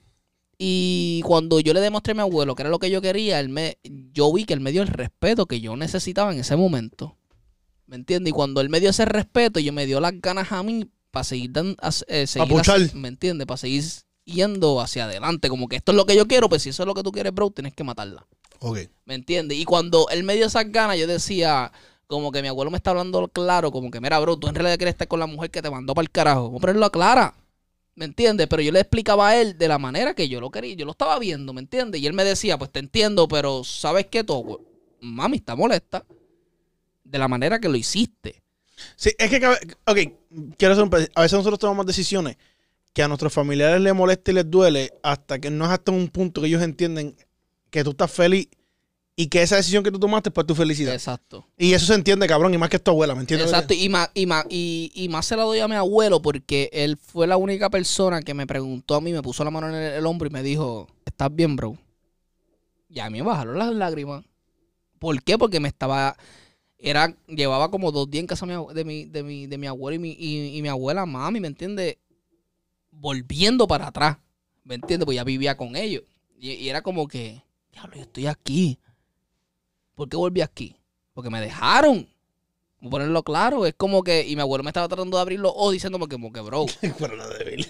Y cuando yo le demostré a mi abuelo que era lo que yo quería, él me, yo vi que él me dio el respeto que yo necesitaba en ese momento. ¿Me entiendes? Y cuando él me dio ese respeto, yo me dio las ganas a mí para seguir dando, eh, ¿me entiendes? Para seguir yendo hacia adelante. Como que esto es lo que yo quiero, pues si eso es lo que tú quieres, bro, tienes que matarla. Ok. ¿Me entiendes? Y cuando él me dio esas ganas, yo decía, como que mi abuelo me está hablando claro, como que, mira, bro, tú en realidad quieres estar con la mujer que te mandó para el carajo. Vamos a ponerlo a clara. ¿Me entiendes? Pero yo le explicaba a él de la manera que yo lo quería. Yo lo estaba viendo, ¿me entiendes? Y él me decía, pues te entiendo, pero ¿sabes qué? Todo, mami está molesta de la manera que lo hiciste. Sí, es que, ok, quiero hacer un A veces nosotros tomamos decisiones que a nuestros familiares les molesta y les duele hasta que no es hasta un punto que ellos entienden que tú estás feliz y que esa decisión que tú tomaste es por tu felicidad. Exacto. Y eso se entiende, cabrón, y más que es tu abuela, ¿me entiendes? Exacto, y más, y, más, y, y más se la doy a mi abuelo porque él fue la única persona que me preguntó a mí, me puso la mano en el, el hombro y me dijo, ¿estás bien, bro? Y a mí me bajaron las lágrimas. ¿Por qué? Porque me estaba... Era, llevaba como dos días en casa de mi de mi, de mi, abuelo y mi, y, y mi abuela, mami, ¿me entiendes? Volviendo para atrás, ¿me entiendes? Pues ya vivía con ellos. Y, y era como que, diablo, yo estoy aquí. ¿Por qué volví aquí? Porque me dejaron. Vamos a ponerlo claro, es como que, y mi abuelo me estaba tratando de abrir los ojos diciéndome como que, bro, *laughs* Pero no débil.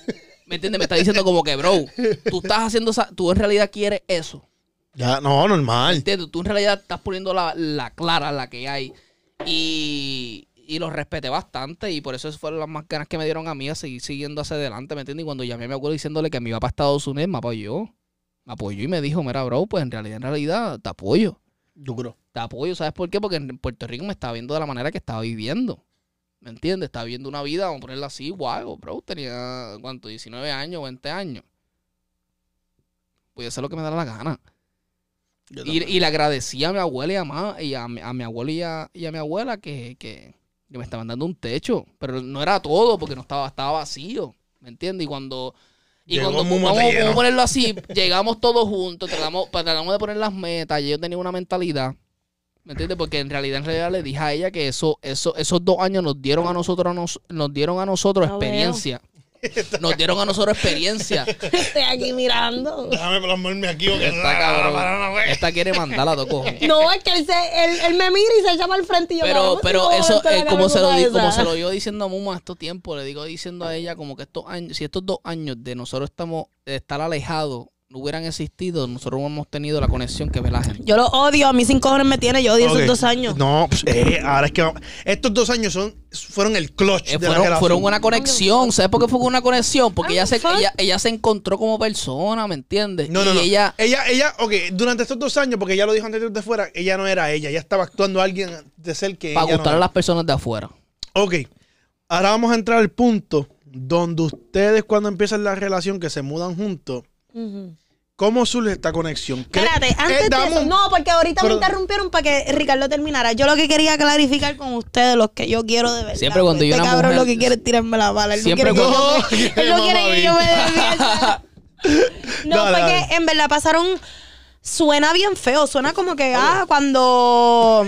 ¿me entiendes? Me está diciendo como que, bro, tú estás haciendo, esa, tú en realidad quieres eso, Ya, no, ¿me normal. entiendes? Tú en realidad estás poniendo la, la clara, la que hay, y, y lo respeté bastante, y por eso fueron las más ganas que me dieron a mí a seguir siguiendo hacia adelante, ¿me entiendes? Y cuando llamé a mi abuelo diciéndole que me iba para Estados Unidos, me apoyó, me apoyó y me dijo, mira, bro, pues en realidad, en realidad, te apoyo Duro. te apoyo, ¿sabes por qué? Porque en Puerto Rico me estaba viendo de la manera que estaba viviendo. ¿Me entiendes? Estaba viviendo una vida, vamos a ponerla así, guau, bro. Tenía, ¿cuánto? 19 años, 20 años. Podía hacer lo que me da la gana. Y, y le agradecí a mi abuela y a, ma- y a, mi, a mi abuelo y a, y a mi abuela que, que, que me estaban dando un techo. Pero no era todo, porque no estaba, estaba vacío. ¿Me entiendes? Y cuando. Y Llegó cuando vamos, vamos a ponerlo así, *laughs* llegamos todos juntos, tratamos, pues, tratamos de poner las metas. Y yo tenía una mentalidad. ¿Me entiendes? Porque en realidad, en realidad le dije a ella que eso, eso, esos dos años nos dieron a nosotros, nos, nos dieron a nosotros No veo. *laughs* Nos dieron a nosotros experiencia. *laughs* Estoy aquí mirando. Déjame plasmarme aquí porque Está no, cabrón. Esta quiere mandarla a *laughs* cojones. No, es que él, se, él, él me mira y se echa para el frente y yo Pero, "Cabrón, pero si eso, eh, como, se lo di- esa". como se lo iba diciendo a Muma estos tiempos, le digo diciendo a ella como que estos años, si estos dos años de nosotros estamos, de estar alejados, no hubieran existido, nosotros no hemos tenido la conexión que ve la gente. Yo lo odio, a mí sin cojones me tiene, yo odio esos dos años. No, pues, eh, ahora es que vamos- estos dos años son, fueron el clutch Eh, de la fueron, relación. fueron una conexión, ¿sabes por qué fue una conexión? Porque ella se, ella, ella se encontró como persona, ¿me entiendes? No, no, y no. ella, ella, ella, ok, durante estos dos años, porque ella lo dijo antes de fuera, ella no era ella, ella estaba actuando a alguien de ser que para ella no gustar a las personas de afuera. Ok, ahora vamos a entrar al punto donde ustedes cuando empiezan la relación, que se mudan juntos. ¿Cómo surge esta conexión? ¿Qué- Espérate, eh, antes de eso, un- no, porque ahorita Pero- me interrumpieron para que Ricardo terminara. Yo lo que quería clarificar con ustedes, los que yo quiero de verdad. Siempre cuando hay este cabrón mujer- lo que quiere es tirarme la bala. Él no Siempre quiere que cuando- yo me- él no No, quiere que yo me *laughs* defienda. *laughs* No, Dale, porque dale. en verdad pasaron. Suena bien feo, suena como que, ah, cuando.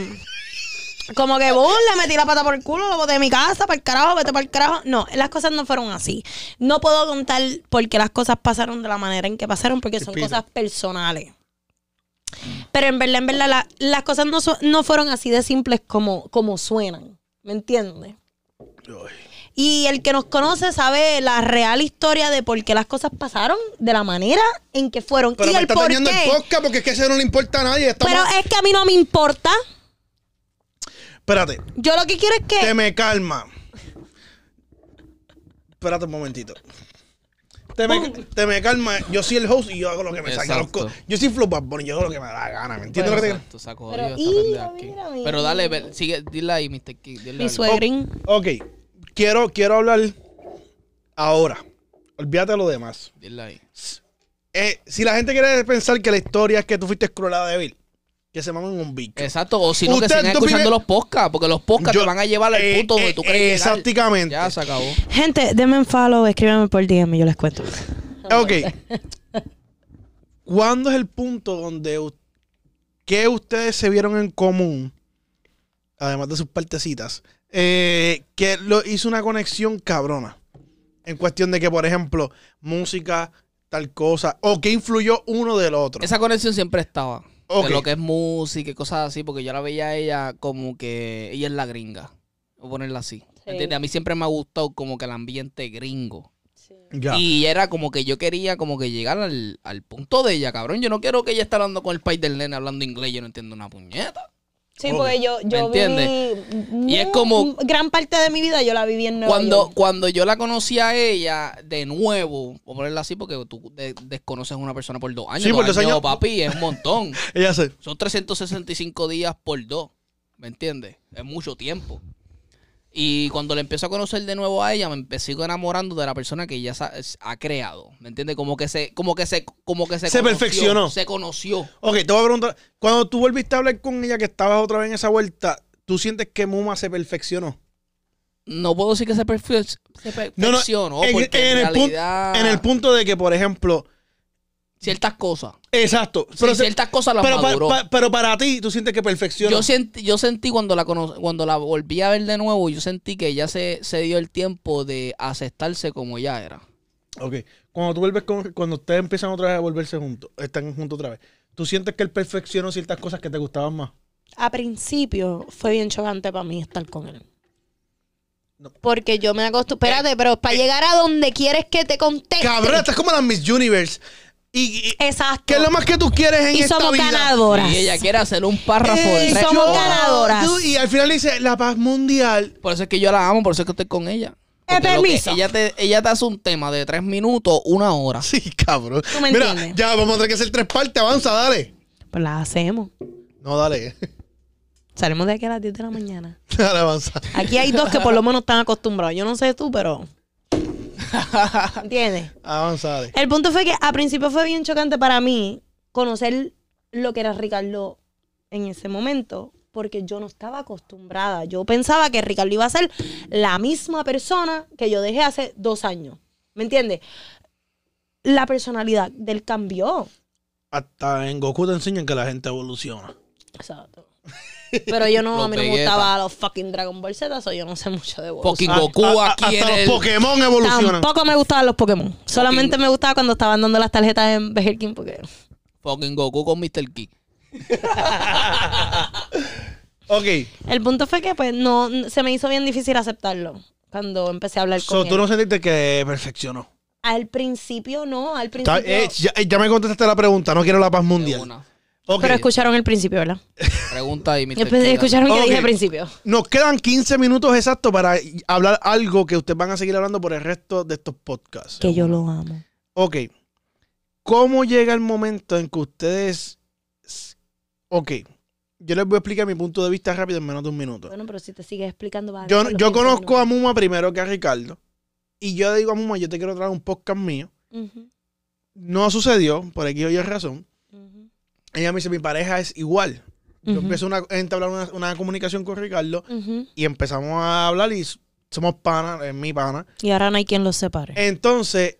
Como que boom, le metí la pata por el culo, lo boté de mi casa, para el carajo, vete para el carajo. No, las cosas no fueron así. No puedo contar por qué las cosas pasaron de la manera en que pasaron, porque son Respira. cosas personales. Pero en verdad, en verdad, la- las cosas no, so- no fueron así de simples como, como suenan. ¿Me entiendes? Y el que nos conoce sabe la real historia de por qué las cosas pasaron de la manera en que fueron. Pero y me el está por dañando el qué. podcast porque es que eso no le importa a nadie. Estamos... Pero es que a mí no me importa. Espérate, Yo lo que quiero es que. te me calma. Espérate un momentito. Te me, te me calma. Yo soy el host y yo hago lo que me salga. los co- Yo soy Flow Bad Bunny, yo hago lo que me da la gana. ¿Me entiendes lo que te digo? Exacto, saco Pero, odio esta y, pendeja aquí. mira, mira. Pero dale, ve- sigue, dile ahí, Mr. Dile Mi algo. suegrín. Ok, quiero, quiero hablar ahora. Olvídate de lo demás. Dile ahí. Eh, si la gente quiere pensar que la historia es que tú fuiste cruelada de Bill, que se mamen un bico. Exacto, o si no, que Usted sigan escuchando vive- los podcasts, porque los podcasts Yo- te van a llevar al eh, punto donde eh, tú quieres llegar. exactamente. Ya se acabó. Gente, denme un follow, escríbanme por DM y yo les cuento. Ok. ¿Cuándo es el punto donde que ustedes se vieron en común, además de sus partecitas, eh, que lo hizo una conexión cabrona? En cuestión de que, por ejemplo, música, tal cosa, o que influyó uno del otro. Esa conexión siempre estaba. Ok. De lo que es música y cosas así, porque yo la veía a ella como que ella es la gringa. Voy a ponerla así. ¿Entiendes? A mí siempre me ha gustado como que el ambiente gringo. Ya. Y era como que yo quería como que llegar al, al punto de ella, cabrón. Yo no quiero que ella esté hablando con el país del nene hablando inglés, yo no entiendo una puñeta. Sí, porque yo, yo ¿Me entiendes? viví Y es como- Gran parte de mi vida yo la viví en Nueva Cuando, York. cuando yo la conocí a ella de nuevo, voy a ponerla así porque tú de- desconoces a una persona por dos años. Sí, por dos años. papi, es un montón. *laughs* Ella se. Son 365 días por dos. ¿Me entiendes? Es mucho tiempo. Y cuando le empiezo a conocer de nuevo a ella, me empecé enamorando de la persona que ella sa- ha creado. ¿Me entiendes? Como que se, como que se, como que se, Se conoció, perfeccionó. Se conoció. Ok, te voy a preguntar. Cuando tú volviste a hablar con ella, que estabas otra vez en esa vuelta, ¿tú sientes que Muma se perfeccionó? No puedo decir que se, perfe- se No, no, perfeccionó, en, porque en, en el pun- realidad en el punto de que, por ejemplo, ciertas cosas. Exacto. Sí, Pero, ciertas cosas las pero, maduró. pa- pero para ti, tú sientes que perfeccionó. Yo sentí, yo sentí cuando la cono- cuando la volví a ver de nuevo, yo sentí que ella se, se dio el tiempo de aceptarse como ella era. Ok. Cuando tú vuelves con, cuando ustedes empiezan otra vez a volverse juntos, están juntos otra vez, ¿tú sientes que él perfeccionó ciertas cosas que te gustaban más? A principio fue bien chocante para mí estar con él. No. Porque yo me acostumbré. Espérate, pero para llegar a donde quieres que te conteste. Cabrón, estás como las Miss Universe. Y, y- Exacto. ¿Qué es lo más que tú quieres en y esta somos vida? ganadoras. Y ella quiere hacer un párrafo de Eh, tres somos ganadoras. tú- y al final dice la paz mundial. Por eso es que yo la amo, por eso es que estoy con ella. Eh, permiso. ella, te, ella te hace un tema de tres minutos, una hora. Sí, cabrón. Tú me Mira, entiendes. ya vamos a tener que hacer tres partes. Avanza, dale. Pues las hacemos. No, dale. Salimos de aquí a las 10 de la mañana. *laughs* Dale, avanza. Aquí hay dos que por lo menos están acostumbrados. Yo no sé tú, pero. *laughs* ¿Entiendes? Avanza, dale. El punto fue que a principio fue bien chocante para mí conocer lo que era Ricardo en ese momento, porque yo no estaba acostumbrada. Yo pensaba que Ricardo iba a ser la misma persona que yo dejé hace dos años. ¿Me entiendes? La personalidad del cambió. Hasta en Goku te enseñan que la gente evoluciona. Exacto. Pero yo no, Los a mí no me gustaba los fucking Dragon Ball Z, so yo no sé mucho de Fucking evolución. Goku A- a- aquí hasta el... los Pokémon evolucionan. Tampoco me gustaban los Pokémon. Solamente me gustaba cuando estaban dando las tarjetas en Burger King porque Fucking Goku con Mr. Key. *laughs* Ok. El punto fue que pues no se me hizo bien difícil aceptarlo cuando empecé a hablar So, con tú él. no sentiste que perfeccionó. Al principio no, al Está- principio. eh, ya, ya me contestaste la pregunta. No quiero la paz De mundial. Pero escucharon el principio, ¿verdad? Pregunta. Después Key. escucharon que Ok. dije principio. Nos quedan 15 minutos exactos para hablar algo que ustedes van a seguir hablando por el resto de estos podcasts. Que yo lo amo. Ok. ¿Cómo llega el momento en que ustedes... Ok. Yo les voy a explicar mi punto de vista rápido en menos de un minuto. Bueno, pero si te sigues explicando va a Yo, yo 15 conozco a. Muma primero que a Ricardo. Y yo le digo a Muma, yo te quiero traer un podcast mío. No sucedió, por aquí hay razón. Ella me dice, mi pareja es igual. Yo Ujú. empiezo una, a entablar una, una comunicación con Ricardo y empezamos a hablar y somos panas, es mi pana. Y ahora no hay quien los separe. Entonces,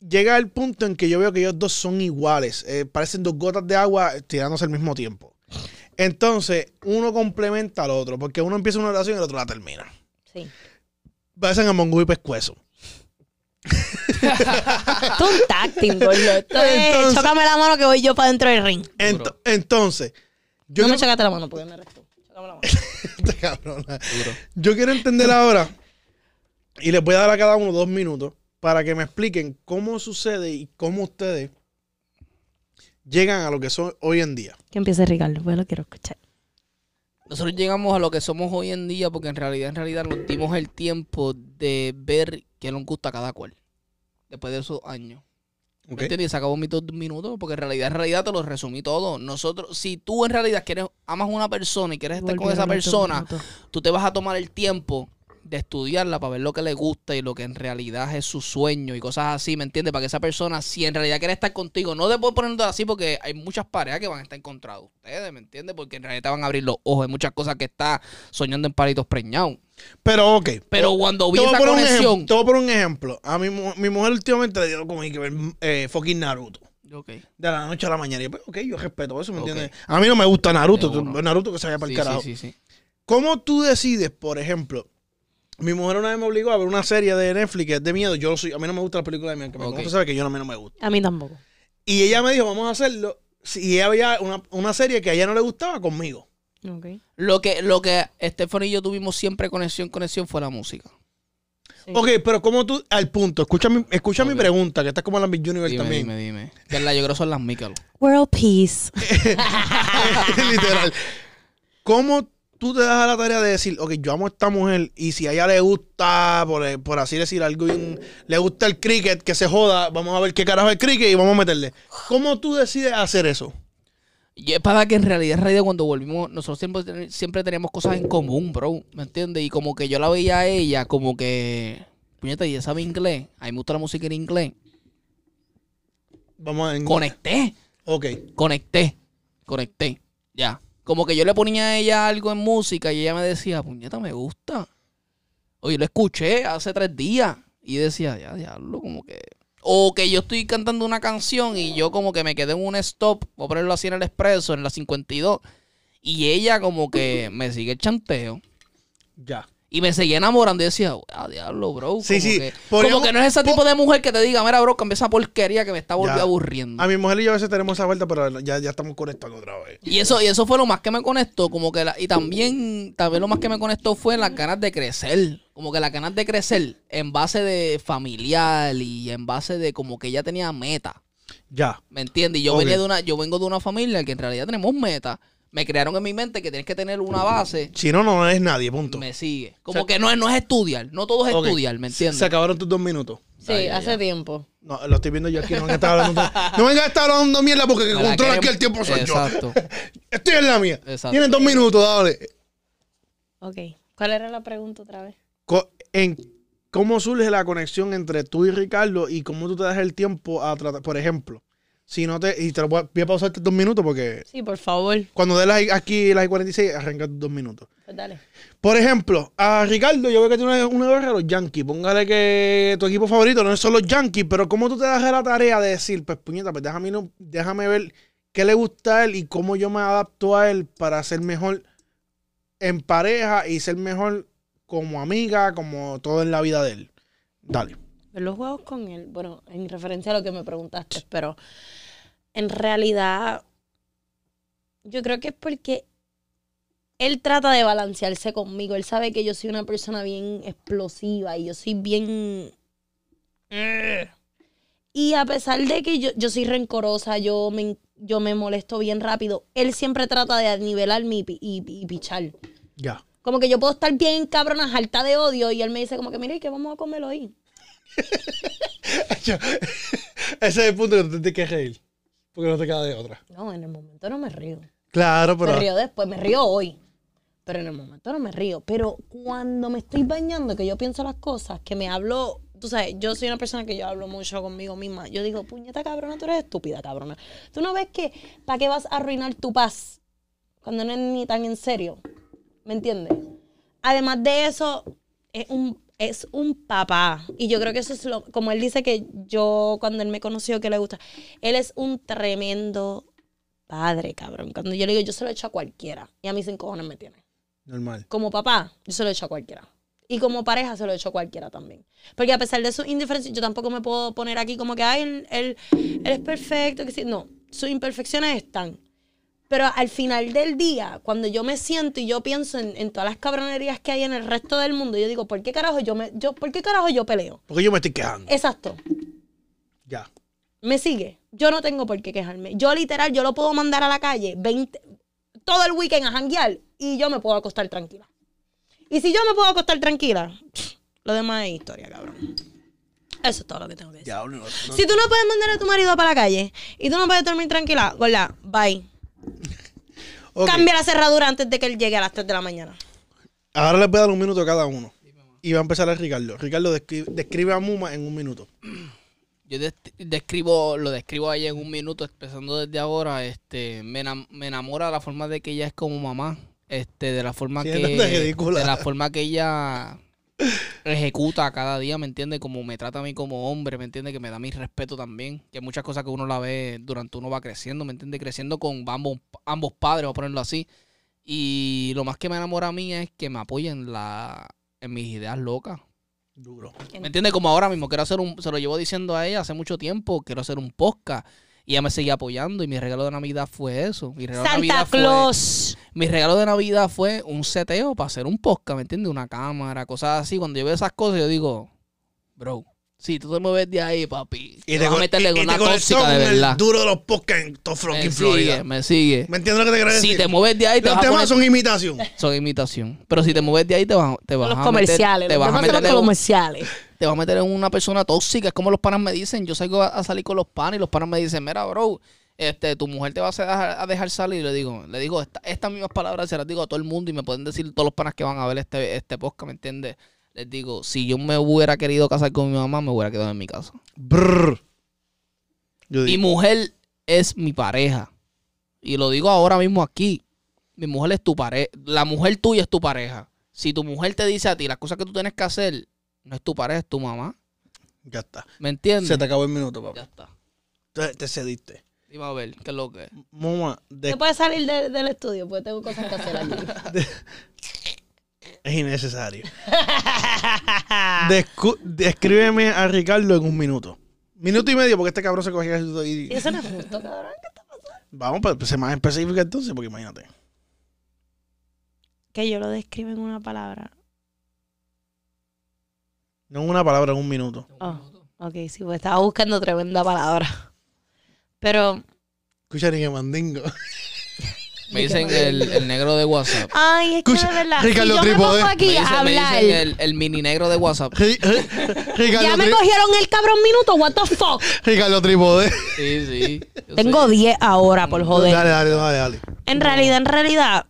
llega el punto en que yo veo que ellos dos son iguales. eh, parecen dos gotas de agua tirándose al mismo tiempo. Entonces, uno complementa al otro, porque uno empieza una relación y el otro la termina. Sí. Parecen a Mongo y Pescuezo. Esto es un tacting, gordo. Esto es, Entonces- chócame la mano que voy yo para dentro del ring. Ent- entonces, yo no me quiero- chocaste la mano porque no eres tú. Chócame la mano. *laughs* Esta cabrona. Duro. Yo quiero entender ahora, y les voy a dar a cada uno dos minutos para que me expliquen cómo sucede y cómo ustedes llegan a lo que son hoy en día. Que empiece Ricardo, pues lo quiero escuchar. Nosotros llegamos a lo que somos hoy en día porque en realidad, en realidad nos dimos el tiempo de ver qué nos gusta a cada cual. Después de esos años. ¿Me ¿ok? entiendes? Y se acabó mis dos minutos porque en realidad, en realidad te lo resumí todo. Nosotros, si tú en realidad quieres, amas a una persona y quieres estar con esa persona, tú te vas a tomar el tiempo de estudiarla para ver lo que le gusta y lo que en realidad es su sueño y cosas así, ¿me entiendes? Para que esa persona, si en realidad quiere estar contigo, no te puedo poner así porque hay muchas parejas que van a estar en contra de ustedes, ¿me entiendes? Porque en realidad te van a abrir los ojos, hay muchas cosas que está soñando en palitos preñados. Pero, ok. Pero cuando vi esa conexión... ejemplo, te voy a poner un ejemplo. A mi, mi mujer últimamente le dio como que ver eh, fucking Naruto. Ok. De la noche a la mañana. Y yo, pues, ok, yo respeto eso, ¿me Ok. entiendes? A mí no me gusta Naruto. De uno. Naruto que se vaya para el Sí, carajo. sí, sí, sí. ¿Cómo tú decides, por ejemplo? Mi mujer una vez me obligó a ver una serie de Netflix que es de miedo. Yo soy, a mí no me gusta la película de miedo. Que me Ok. gusta saber que yo no, a mí no me gusta. A mí tampoco. Y ella me dijo, vamos a hacerlo. Si ella veía una, una serie que a ella no le gustaba conmigo. Ok. Lo que, lo que Stephanie y yo tuvimos siempre conexión, conexión fue la música. Sí. Ok, pero como tú, al punto, escucha mi, escucha mi pregunta, que estás como en la Miss Universe Dime, también. dime, dime. ¿Verdad? Yo creo que son las Mícalos. World Peace. *laughs* Literal. ¿Cómo tú te das a la tarea de decir, ok, yo amo a esta mujer y si a ella le gusta, por, por así decir algo, bien, le gusta el cricket, que se joda, vamos a ver qué carajo es el cricket y vamos a meterle. ¿Cómo tú decides hacer eso? Y es para que en realidad, en realidad, cuando volvimos, nosotros siempre, siempre teníamos cosas en común, bro. ¿Me entiendes? Y como que yo la veía a ella, como que. Puñeta, y ella sabe inglés. A mí me gusta la música en inglés. Vamos a... Conecté. Ok. Conecté. Conecté. Ya. Como que yo le ponía a ella algo en música y ella me decía, puñeta, me gusta. Oye, lo escuché hace tres días. Y decía, ya, diablo, como que. O que yo estoy cantando una canción y yo como que me quedé en un stop, voy a ponerlo así en el expreso, en la 52. Y ella como que me sigue el chanteo. Ya. Y me seguía enamorando y decía, ah, diablo, bro. Sí, como sí. Que, Podríamos- como que no es ese tipo de mujer que te diga, mira, bro, cambia esa porquería que me está volviendo Ya. aburriendo. A mi mujer y yo a veces tenemos esa vuelta, pero ya, ya estamos conectando otra vez. Y eso, y eso fue lo más que me conectó, como que la- y también, también lo más que me conectó fue las ganas de crecer. Como que las ganas de crecer en base de familiar y en base de como que ella tenía meta. Ya. ¿Me entiendes? Y yo Ok. venía de una, yo vengo de una familia que en realidad tenemos meta. Me crearon en mi mente que tienes que tener una base. Si no, no eres nadie, punto. Me sigue. Como O sea- que no es, no es estudiar. No todo es estudiar, ¿me entiendes? Se acabaron tus dos minutos. Sí, Ay, hace ay. tiempo. No, lo estoy viendo yo aquí. No venga a estar hablando, no venga a estar hablando mierda porque que controla aquí el tiempo soy Exacto. yo. *laughs* Estoy en la mía. Exacto. Tienes dos minutos, dale. Ok. ¿Cuál era la pregunta otra vez? Co- en ¿Cómo surge la conexión entre tú y Ricardo y cómo tú te das el tiempo a tratar? Por ejemplo, si no te. Y te lo voy a, voy a pausarte dos minutos porque Sí, por favor. cuando dé las, aquí las 46, arranca tus dos minutos. Pues dale. Por ejemplo, a Ricardo, yo veo que tiene una, gorra de los Yankees. Póngale que tu equipo favorito no son los Yankees, pero ¿cómo tú te das a la tarea de decir, pues puñeta, pues déjame, no- déjame ver qué le gusta a él y cómo yo me adapto a él para ser mejor en pareja y ser mejor como amiga, como todo en la vida de él? Dale. Ver los juegos con él, bueno, en referencia a lo que me preguntaste, pero en realidad yo creo que es porque él trata de balancearse conmigo. Él sabe que yo soy una persona bien explosiva y yo soy bien... Y a pesar de que yo, yo soy rencorosa, yo me, yo me molesto bien rápido, él siempre trata de nivelarme y, pi- y, y pichar. Ya. Como que yo puedo estar bien cabrona, harta de odio, y él me dice como que, mira, ¿y qué vamos a comer hoy? Ese es el punto que tú te tienes que reír. Porque no te queda de otra. No, en el momento no me río. Claro, pero. Me río después, me río hoy. Pero en el momento no me río. Pero cuando me estoy bañando, que yo pienso las cosas, que me hablo, tú sabes, yo soy una persona que yo hablo mucho conmigo misma. Yo digo, puñeta cabrona, tú eres estúpida cabrona. Tú no ves que, ¿para qué vas a arruinar tu paz? Cuando no es ni tan en serio. ¿Me entiendes? Además de eso, es un, es un papá. Y yo creo que eso es lo, como él dice que yo, cuando él me conoció, que le gusta, él es un tremendo padre, cabrón. Cuando yo le digo, yo se lo he hecho a cualquiera. Y a mí sin cojones me tiene. Normal. Como papá, yo se lo he hecho a cualquiera. Y como pareja, se lo he hecho a cualquiera también. Porque a pesar de su indiferencia, yo tampoco me puedo poner aquí como que, ay, él, él, él es perfecto. Que sí. No, sus imperfecciones están. Pero al final del día, cuando yo me siento y yo pienso en, en todas las cabronerías que hay en el resto del mundo, yo digo, ¿por qué carajo yo me, yo, ¿por qué carajo yo peleo? Porque yo me estoy quejando. Exacto. Ya. ¿Me sigue? Yo no tengo por qué quejarme. Yo literal, yo lo puedo mandar a la calle 20, todo el weekend a janguear y yo me puedo acostar tranquila. Y si yo me puedo acostar tranquila, lo demás es historia, cabrón. Eso es todo lo que tengo que decir. Diablo, no- no- Si tú no puedes mandar a tu marido para la calle y tú no puedes dormir tranquila, gorda, bye. *laughs* Ok. Cambia la cerradura antes de que él llegue a las 3 de la mañana. Ahora les voy a dar un minuto a cada uno. Y va a empezar a Ricardo. Ricardo, descri- describe a Muma en un minuto. *clears throat* Yo des- describo, lo describo a ella en un minuto, empezando desde ahora. Este, me, enam- me enamora la forma de que ella es como mamá. Este, de la forma Sí, que. ridícula. De la forma que ella ejecuta cada día, ¿me entiende? Como me trata a mí como hombre, ¿me entiende? Que me da mi respeto también. Que muchas cosas que uno la ve durante uno va creciendo, ¿me entiende? Creciendo con ambos, ambos padres, vamos a ponerlo así. Y lo más que me enamora a mí es que me apoyen la, en mis ideas locas. Duro. ¿Me entiendes? Como ahora mismo quiero hacer un, se lo llevo diciendo a ella hace mucho tiempo, quiero hacer un podcast. Y ella me seguía apoyando y mi regalo de Navidad fue eso. Mi regalo de Navidad fue- Claus. mi regalo de Navidad fue un seteo para hacer un podcast, ¿me entiendes? Una cámara, cosas así. Cuando yo veo esas cosas, yo digo, bro, si tú te mueves de ahí, papi, Y te vas a meterle con una te tóxica de con el verdad. duro de los podcasts en fucking sigue, Florida. me sigue. ¿Me entiendes lo que te quiero decir? Si te mueves de ahí, te Los vas a demás poner... son imitación. Son imitación. Pero si te mueves de ahí, te vas, te vas Los a comerciales. meter... Te los vas a meter los en- comerciales. te vas a meter en una persona tóxica. Es como los panas me dicen. Yo salgo a, a salir con los panas y los panas me dicen, mira, bro, este, tu mujer te va a a dejar salir, le digo, le digo, esta- estas mismas palabras se las digo a todo el mundo y me pueden decir todos los panas que van a ver este, este podcast, ¿me entiendes? Les digo, si yo me hubiera querido casar con mi mamá, me hubiera quedado en mi casa. Brr. Yo Mi mujer es mi pareja. Y lo digo ahora mismo aquí. Mi mujer es tu pareja. La mujer tuya es tu pareja. Si tu mujer te dice a ti las cosas que tú tienes que hacer, no es tu pareja, es tu mamá. ya está. ¿Me entiendes? Se te acabó el minuto, Ya papá. está. Te, te cediste. Dime a ver, ¿qué es lo que es? Mamá, de- ¿Te puedes salir de- del estudio? Porque tengo cosas que hacer aquí. *laughs* es innecesario. *laughs* Descu- descríbeme a Ricardo en un minuto. Minuto y medio, porque este cabrón se cogía y... Y eso no es justo, cabrón. ¿Qué está pasando? Vamos, pues ser más específico entonces, porque imagínate. Que yo lo describo en una palabra. No en una palabra, en un minuto. Oh, ok, sí, pues estaba buscando tremenda palabra. Pero, Escucha, ni que mandingo. *laughs* Me dicen el, el negro de WhatsApp. ay, es Escucha, que de verdad, Ricardo si yo me Trípode. pongo aquí Me a dicen, me hablar, dicen el, el mini negro de WhatsApp. Ricardo, ya me cogieron el cabrón minuto, what the fuck. Ricardo Trípode. Sí, sí. yo Tengo sé. 10 ahora, por joder. Dale, dale, dale, dale. En realidad, en realidad.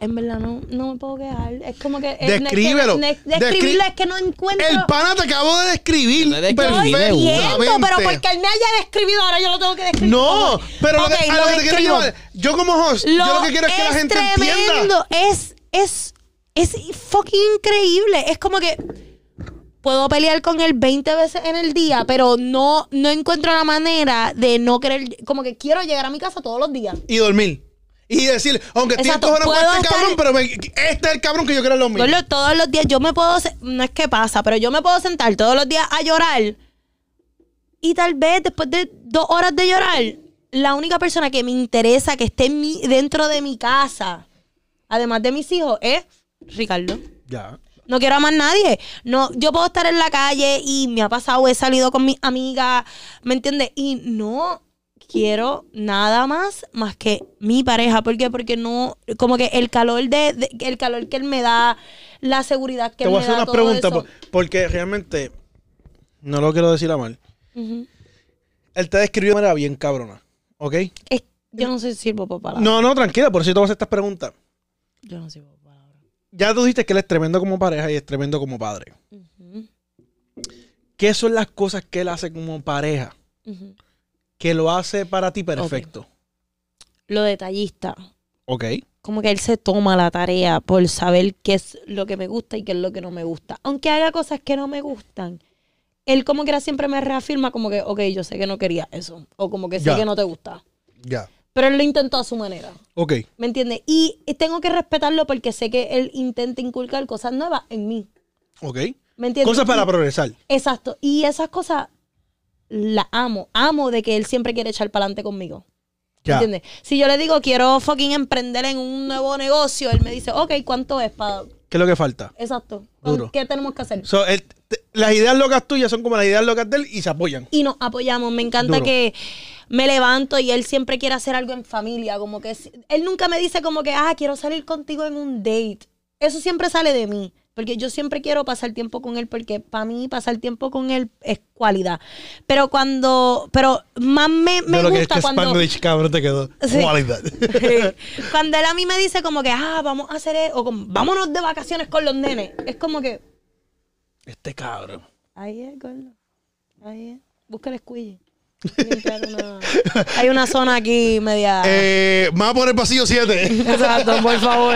En verdad, no, no me puedo quejar. Es como que. es- Descríbelo. ne- ne- describirlo Descri- es que no encuentro. El pana te acabo de describir. De Entiendo, pero porque él me haya describido, ahora yo lo tengo que describir. No, pero lo que, a lo lo que te quiero llevar, yo como host, yo lo que quiero es que la gente entienda. tremendo, Es, es, es fucking increíble. Es como que puedo pelear con él 20 veces en el día, pero no, no encuentro la manera de no querer, como que quiero llegar a mi casa todos los días. Y dormir. Y decir, aunque estoy encojonado con este estar- cabrón, pero me- este es el cabrón que yo quiero lo mío. Todos los días yo me puedo, no es que pasa, pero yo me puedo sentar todos los días a llorar y tal vez después de dos horas de llorar, la única persona que me interesa que esté en mi- dentro de mi casa, además de mis hijos, es Ricardo. Ya. No quiero a más nadie. No, yo puedo estar en la calle y me ha pasado, he salido con mis amigas, ¿me entiendes? Y no quiero nada más más que mi pareja. ¿Por qué? Porque no, como que el calor de, de- el calor que él me da, la seguridad que Te voy a me hacer da, unas todo preguntas eso. por- porque realmente no lo quiero decir a mal. Ujú. Él te describió de manera bien cabrona, ¿ok? Es- yo no sé si sirvo por palabras. No, no, tranquila, por eso te voy a hacer estas preguntas. Yo no sirvo por palabras. Ya tú dijiste que él es tremendo como pareja y es tremendo como padre. ¿Qué son las cosas que él hace como pareja ujú. Que lo hace para ti perfecto? Lo detallista. Ok. como que él se toma la tarea por saber qué es lo que me gusta y qué es lo que no me gusta. Aunque haga cosas que no me gustan, él como que era siempre me reafirma como que, ok, yo sé que no quería eso. O como que sé Ya. que no te gusta. Ya. Pero él lo intentó a su manera. Ok. ¿Me entiendes? Y tengo que respetarlo porque sé que él intenta inculcar cosas nuevas en mí. Ok. ¿Me entiendes? Cosas para progresar. Exacto. Y esas cosas las amo. Amo de que él siempre quiere echar para adelante conmigo. Ya. ¿Entiendes? Si yo le digo quiero fucking emprender en un nuevo negocio, él me dice, ok, ¿cuánto es para...? ¿Qué es lo que falta? Exacto. Duro. ¿Qué tenemos que hacer? So, te- las ideas locas tuyas son como las ideas locas de él y se apoyan. Y nos apoyamos. Me encanta Duro. que me levanto y él siempre quiere hacer algo en familia. Como que él nunca me dice como que, ah, quiero salir contigo en un date. Eso siempre sale de mí. Porque yo siempre quiero pasar tiempo con él porque para mí pasar tiempo con él es cualidad. Pero cuando, pero más me, me que es gusta que cuando... Spanglish, cabrón, te quedó. Sí. Cualidad. *laughs* Cuando él a mí me dice como que, ah, vamos a hacer eso, o como, vámonos de vacaciones con los nenes, es como que, este cabrón. ahí es, gordo, ahí es, busca el squeegee. Limpiar una- Hay una zona aquí media... *laughs* Eh, más por el pasillo 7. Exacto, por favor.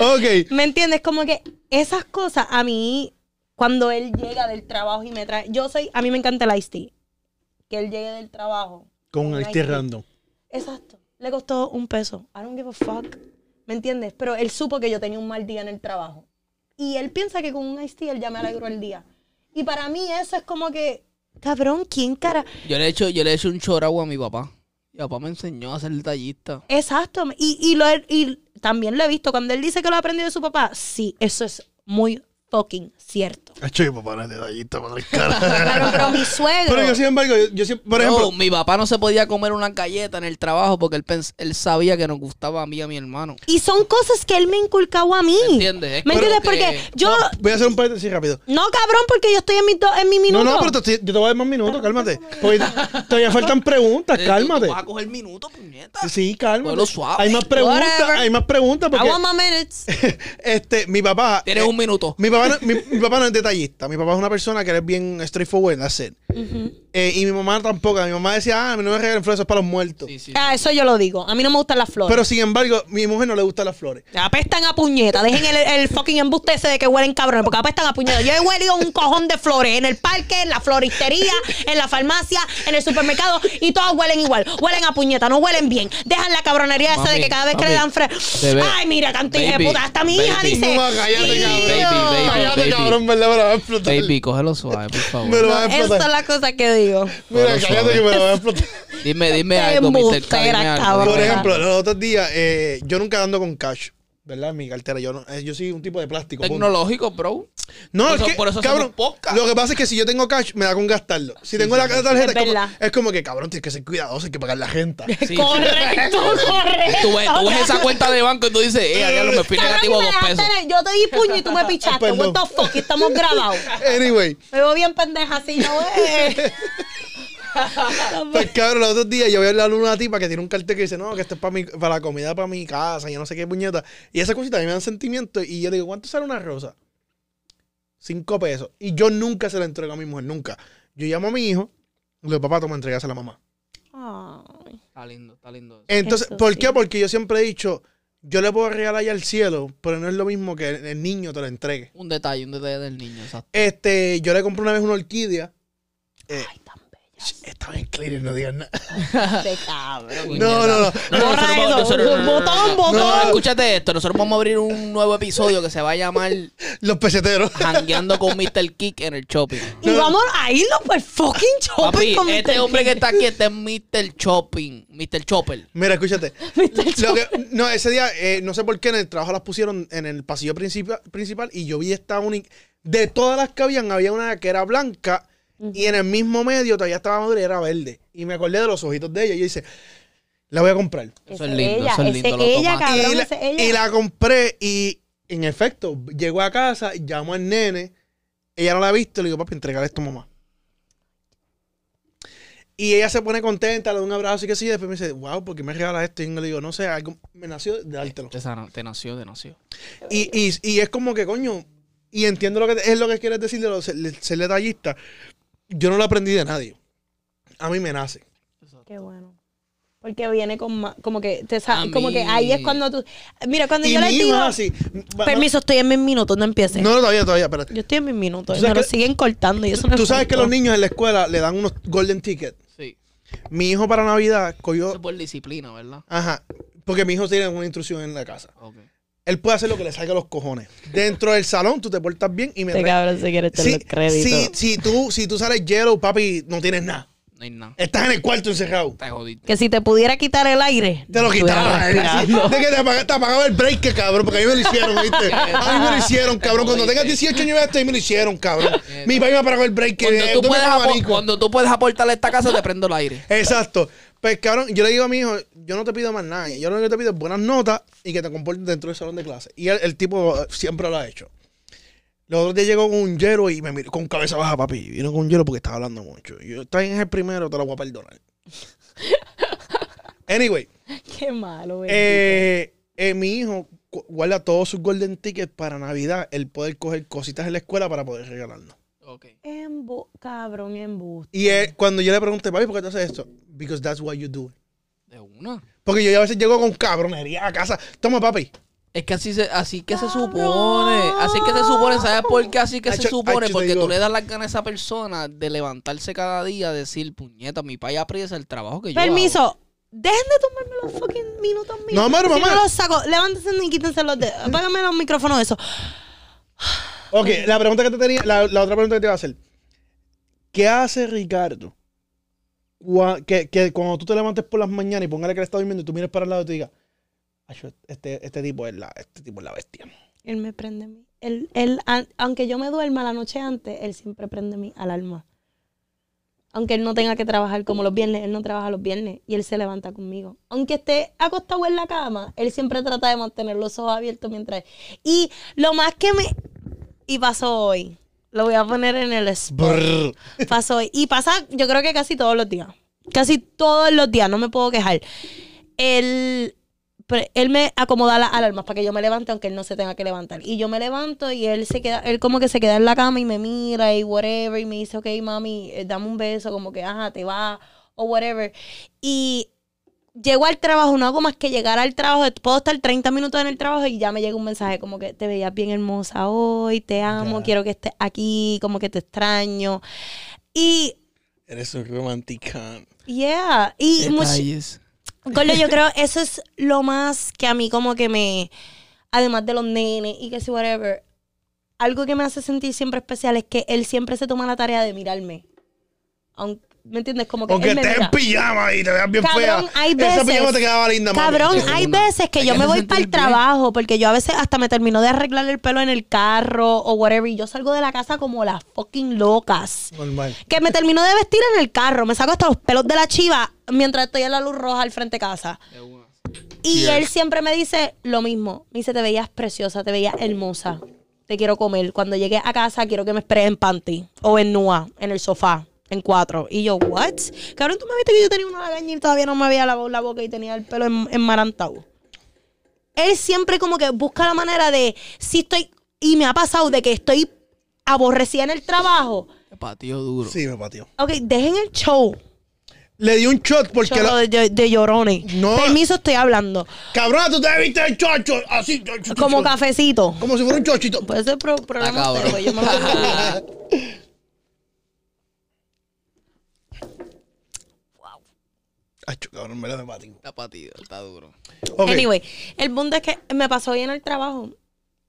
ok. ¿Me entiendes? Como que esas cosas a mí, cuando él llega del trabajo y me trae, yo soy, a mí me encanta el iced tea, que él llegue del trabajo. Con un tea. random. Exacto. Le costó un peso. I don't give a fuck. ¿Me entiendes? Pero él supo que yo tenía un mal día en el trabajo. Y él piensa que con un iced tea él ya me alegró el día. Y para mí eso es como que, cabrón, ¿quién cara? Yo le he hecho, yo le he hecho un choragua a mi papá. Mi papá me enseñó a ser detallista. Exacto. Y, y, lo, y también lo he visto. Cuando él dice que lo aprendió de su papá, sí, eso es muy fucking cierto. Hacho, mi papá es detallista para *laughs* el cara. Claro, pero mi suegro. Pero yo, sin embargo, yo, yo siempre- por No, ejemplo, mi papá no se podía comer una galleta en el trabajo porque él, pens- él sabía que nos gustaba a mí y a mi hermano. Y son cosas que él me inculcado a mí. ¿Me entiendes? Es ¿Me entiendes? que- Porque yo. voy a hacer un paréntesis rápido. No, cabrón, porque yo estoy en mi, do- en mi minuto. No, no, pero te estoy- yo te voy a dar más minutos, cálmate. Porque todavía faltan preguntas, Eh, cálmate. tú Vas a coger minutos, puñeta. Sí, cálmate. Suave. Hay más preguntas, Whatever. hay más preguntas I porque want my minutes. *laughs* este, mi papá. Tienes eh, un minuto. Mi papá, no, mi, mi papá no es Mi papá es una persona que es bien straightforward, that's it. Eh, y mi mamá tampoco. Mi mamá decía, ah, no me regalen flores, eso es para los muertos. Sí, sí. Ah, eso yo lo digo. A mí no me gustan las flores. Pero sin embargo, mi mujer no le gustan las flores. Apestan a puñeta. Dejen el, el fucking embuste ese de que huelen cabrones, porque apestan a puñeta. Yo he huelido un cojón de flores en el parque, en la floristería, en la farmacia, en el supermercado, y todas huelen igual. Huelen a puñeta, no huelen bien. Dejan la cabronería esa de que cada vez que le dan fre... bebé, Ay, mira, hija de puta. Hasta mi hija dice. No, cállate, Baby, cabrón. baby, baby, cállate, baby. cabrón, ¿verdad? Me la va a explotar. Baby, cógelo suave, por favor. Me lo va a Esa explotar. es la cosa que digo. Mira, Cógelo cállate que me la va a explotar. Dime, dime algo, Mr. Por ejemplo, los otros días, eh, yo nunca ando con cash, ¿verdad? Mi cartera. Yo, no, eh, yo soy un tipo de plástico. punto. Tecnológico, bro. No, Por es eso- que, por eso cabrón, lo que pasa es que si yo tengo cash, me da con gastarlo. Si tengo la tarjeta, Es es, como, verdad. es como que, cabrón, tienes que ser cuidadoso, hay que pagar la. *laughs* Sí. Correcto, correcto. Tú ves, tú ves esa cuenta de banco y tú dices, eh, diablo, me fui negativo me dos pesos. Yo te di puño y tú me pichaste. *laughs* Perdón. What the fuck? Y Estamos grabados. anyway, Me veo bien pendeja así, ¿no ves? *laughs* *laughs* pues cabrón, los otros días yo voy a hablar a una tipa que tiene un cartel que dice, no, que esto es para, mi, para la comida, para mi casa, yo no sé qué puñeta. Y esa cosita a mí me dan sentimiento. Y yo le digo, ¿cuánto sale una rosa? Cinco pesos. Y yo nunca se la entrego a mi mujer, nunca. Yo llamo a mi hijo, le digo, papá, toma, entregas a la mamá. Ay. Está lindo, está lindo. Entonces, Eso ¿por sí. qué? Porque yo siempre he dicho, yo le puedo regalar ya al cielo, pero no es lo mismo que el, el niño te lo entregue. Un detalle, un detalle del niño, exacto. Este, yo le compré una vez una orquídea. Eh, Ay, tan bella. estaba en clear, no digas nada. *laughs* Este cabrón. No, no, no. Borra nosotros- eso. nosotros- no, no, no, Botón, botón. no, escúchate esto. Nosotros vamos a abrir un nuevo episodio que se va a llamar Los peseteros. Jangueando con Mr. Kick en el shopping. Y vamos a irnos por fucking shopping Papi, con este Mr. hombre que King. está aquí este es Mr. Shopping, Mr. Chopper. Mira, escúchate. *laughs* Mr. Lo que- no, ese día, eh, no sé por qué en el trabajo las pusieron en el pasillo principal, principal y yo vi esta única. De todas las que habían, había una que era blanca y en el mismo medio todavía estaba madura y era verde. Y me acordé de los ojitos de ella y yo dice, la voy a comprar. Eso es lindo, ella, eso es lindo. ella, cabrón, y, la, ese ella. y la compré y en efecto, llegó a casa, llamó al nene, ella no la ha visto, le digo, papi, entregale esto a mamá. Y ella se pone contenta, le da un abrazo y que sí, y después me dice, wow, ¿por qué me regalas esto? Y yo le digo, no sé, algo me nació de dártelo. Te, nació, te nació. Y, y, y es como que, coño, y entiendo lo que es lo que quieres decir de lo- ser, ser detallista. Yo no lo aprendí de nadie. A mí me nace. Qué bueno. Porque viene con ma- como que te sa- A como que ahí es cuando tú mira cuando Y yo hijo digo así. Permiso estoy en mis minutos no empieces No, no, todavía, todavía, espérate. yo estoy en mis minutos ¿Tú y me sabes lo siguen cortando y eso no Tú es sabes que los niños en la escuela le dan unos golden tickets. Sí. Mi hijo para Navidad cogió... por disciplina, ¿verdad? Ajá. Porque mi hijo tiene una instrucción en la casa. Ok. Él puede hacer lo que le salga a los cojones. Dentro del salón tú te portas bien y me este cabrón se quiere Si, los créditos si, si tú, si tú sales yellow, papi, no tienes nada. No hay nada. Estás en el cuarto encerrado. Te jodiste. que si te pudiera quitar el aire Te lo respirando. *laughs* De que te apagaba, te apagaba el break, cabrón, porque a mí me lo hicieron, *laughs* ¿viste? A mí me lo hicieron, cabrón. Cuando tengas 18 años, a mí me lo hicieron, cabrón. Mi país me apagó el break. Cuando tú, ¿dónde puedes cuando tú puedes aportarle a esta casa, te prendo el aire. Exacto. Pues, cabrón, yo le digo a mi hijo, yo no te pido más nada. Yo lo único que te pido es buenas notas y que te comportes dentro del salón de clase. Y el, el tipo eh, siempre lo ha hecho. Los otros días llegó con un hielo y me miró con cabeza baja, papi. Vino con un hielo porque estaba hablando mucho. Y yo, está bien, es el primero, te lo voy a perdonar. *laughs* anyway, qué malo güey. eh, eh, mi hijo gu- guarda todos sus golden tickets para Navidad, el poder coger cositas en la escuela para poder regalarnos. Ok. Embu- cabrón embuste Y él, cuando yo le pregunté, papi, ¿por qué tú haces esto? Because that's what you do. Una. Porque yo a veces llego con cabronería a casa. Toma, papi. Es que así, se, así que se supone. Así que se supone. ¿Sabes por qué así que se supone? hacho, Porque digo. tú le das las ganas a esa persona de levantarse cada día, decir, puñeta, mi país apriesa el trabajo que yo permiso dejen de tomarme los fucking minutos míos No, mamá, si mamá. no los saco levántense y quítense los dedos apágame los micrófonos de eso Ok, la pregunta que te tenía, la, la otra pregunta que te iba a hacer. ¿Qué hace Ricardo cua- que, que cuando tú te levantes por las mañanas y póngale que él está durmiendo y tú mires para el lado y te digas, "Acho, este, este tipo es la, este tipo es la bestia? él me prende mi él, él, an- aunque yo me duerma la noche antes, él siempre prende mi alarma. Aunque él no tenga que trabajar como los viernes, él no trabaja los viernes y él se levanta conmigo. Aunque esté acostado en la cama, él siempre trata de mantener los ojos abiertos mientras... Y lo más que me... Y pasó hoy. Lo voy a poner en el spot. Pasó. Y pasa, yo creo que casi todos los días. Casi todos los días, no me puedo quejar. Él, él me acomoda las alarmas para que yo me levante, aunque él no se tenga que levantar. Y yo me levanto y él se queda, él como que se queda en la cama y me mira y whatever. Y me dice, ok, mami, eh, dame un beso, como que, ajá, te va, o whatever. Y llego al trabajo, no hago más que llegar al trabajo. Puedo estar 30 minutos en el trabajo y ya me llega un mensaje como que te veías bien hermosa hoy, te amo, Ya. quiero que estés aquí, como que te extraño. Y, Eres un romanticán. yeah, y Detalles. Gordo, yo *laughs* creo eso es lo más que a mí como que me, además de los nenes y que si whatever, algo que me hace sentir siempre especial es que él siempre se toma la tarea de mirarme. Aunque, ¿Me entiendes? Como que Aunque estés en pijama y te veas bien Cabrón, fea. hay Esa veces- pijama te quedaba linda, mami. Cabrón, hay veces que Hay yo que me voy para el bien. trabajo porque yo a veces hasta me termino de arreglar el pelo en el carro o whatever y yo salgo de la casa como las fucking locas. Normal. Que me termino de vestir en el carro, me saco hasta los pelos de la chiva mientras estoy en la luz roja al frente de casa. Y él siempre me dice lo mismo. Me dice, te veías preciosa, te veías hermosa. Te quiero comer. Cuando llegue a casa quiero que me esperes en panty o en nua, en el sofá, en cuatro. Y yo, ¿what? Cabrón, tú me viste que yo tenía una lagaña y todavía no me había lavado la boca y tenía el pelo en- enmarantado. Él siempre como que busca la manera de, si estoy, y me ha pasado de que estoy aborrecida en el trabajo. Te pateó duro. Sí, me pateó. Ok, dejen el show. Le di un shot porque la... de, de- llorones. No. Permiso, estoy hablando. Cabrón, tú te viste el chocho. Así. Como cafecito. Como si fuera un chochito. Puede ser pro- problema Ah, yo me *laughs* lo Ay, cabrón, me la me pateó. Está patido, está duro. Anyway, el punto es que me pasó hoy en el trabajo.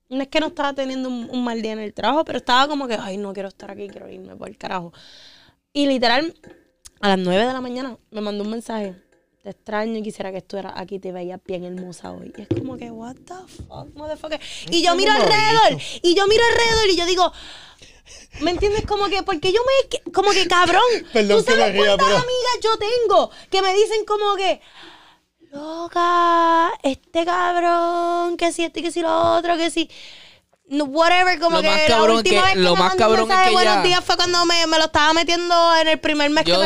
No es que no estaba teniendo un, un mal día en el trabajo, pero estaba como que, ay, no quiero estar aquí, quiero irme por el carajo. Y literal, a las 9 de la mañana me mandó un mensaje. Te extraño y quisiera que estuvieras aquí, te veías bien hermosa hoy. Y es como que, what the fuck, motherfucker. Y yo miro alrededor, y yo miro alrededor y yo digo, ¿me entiendes? Como que, porque yo me, como que cabrón, *laughs* Perdón ¿tú sabes ría, cuántas pero- amigas yo tengo que me dicen como que, loca, este cabrón, que si este, que si lo otro, que si. whatever, como Lo que más la cabrón última que- vez que lo me más mandó un cabrón es mensaje de que buenos ella- días fue cuando me, me lo estaba metiendo en el primer mes que me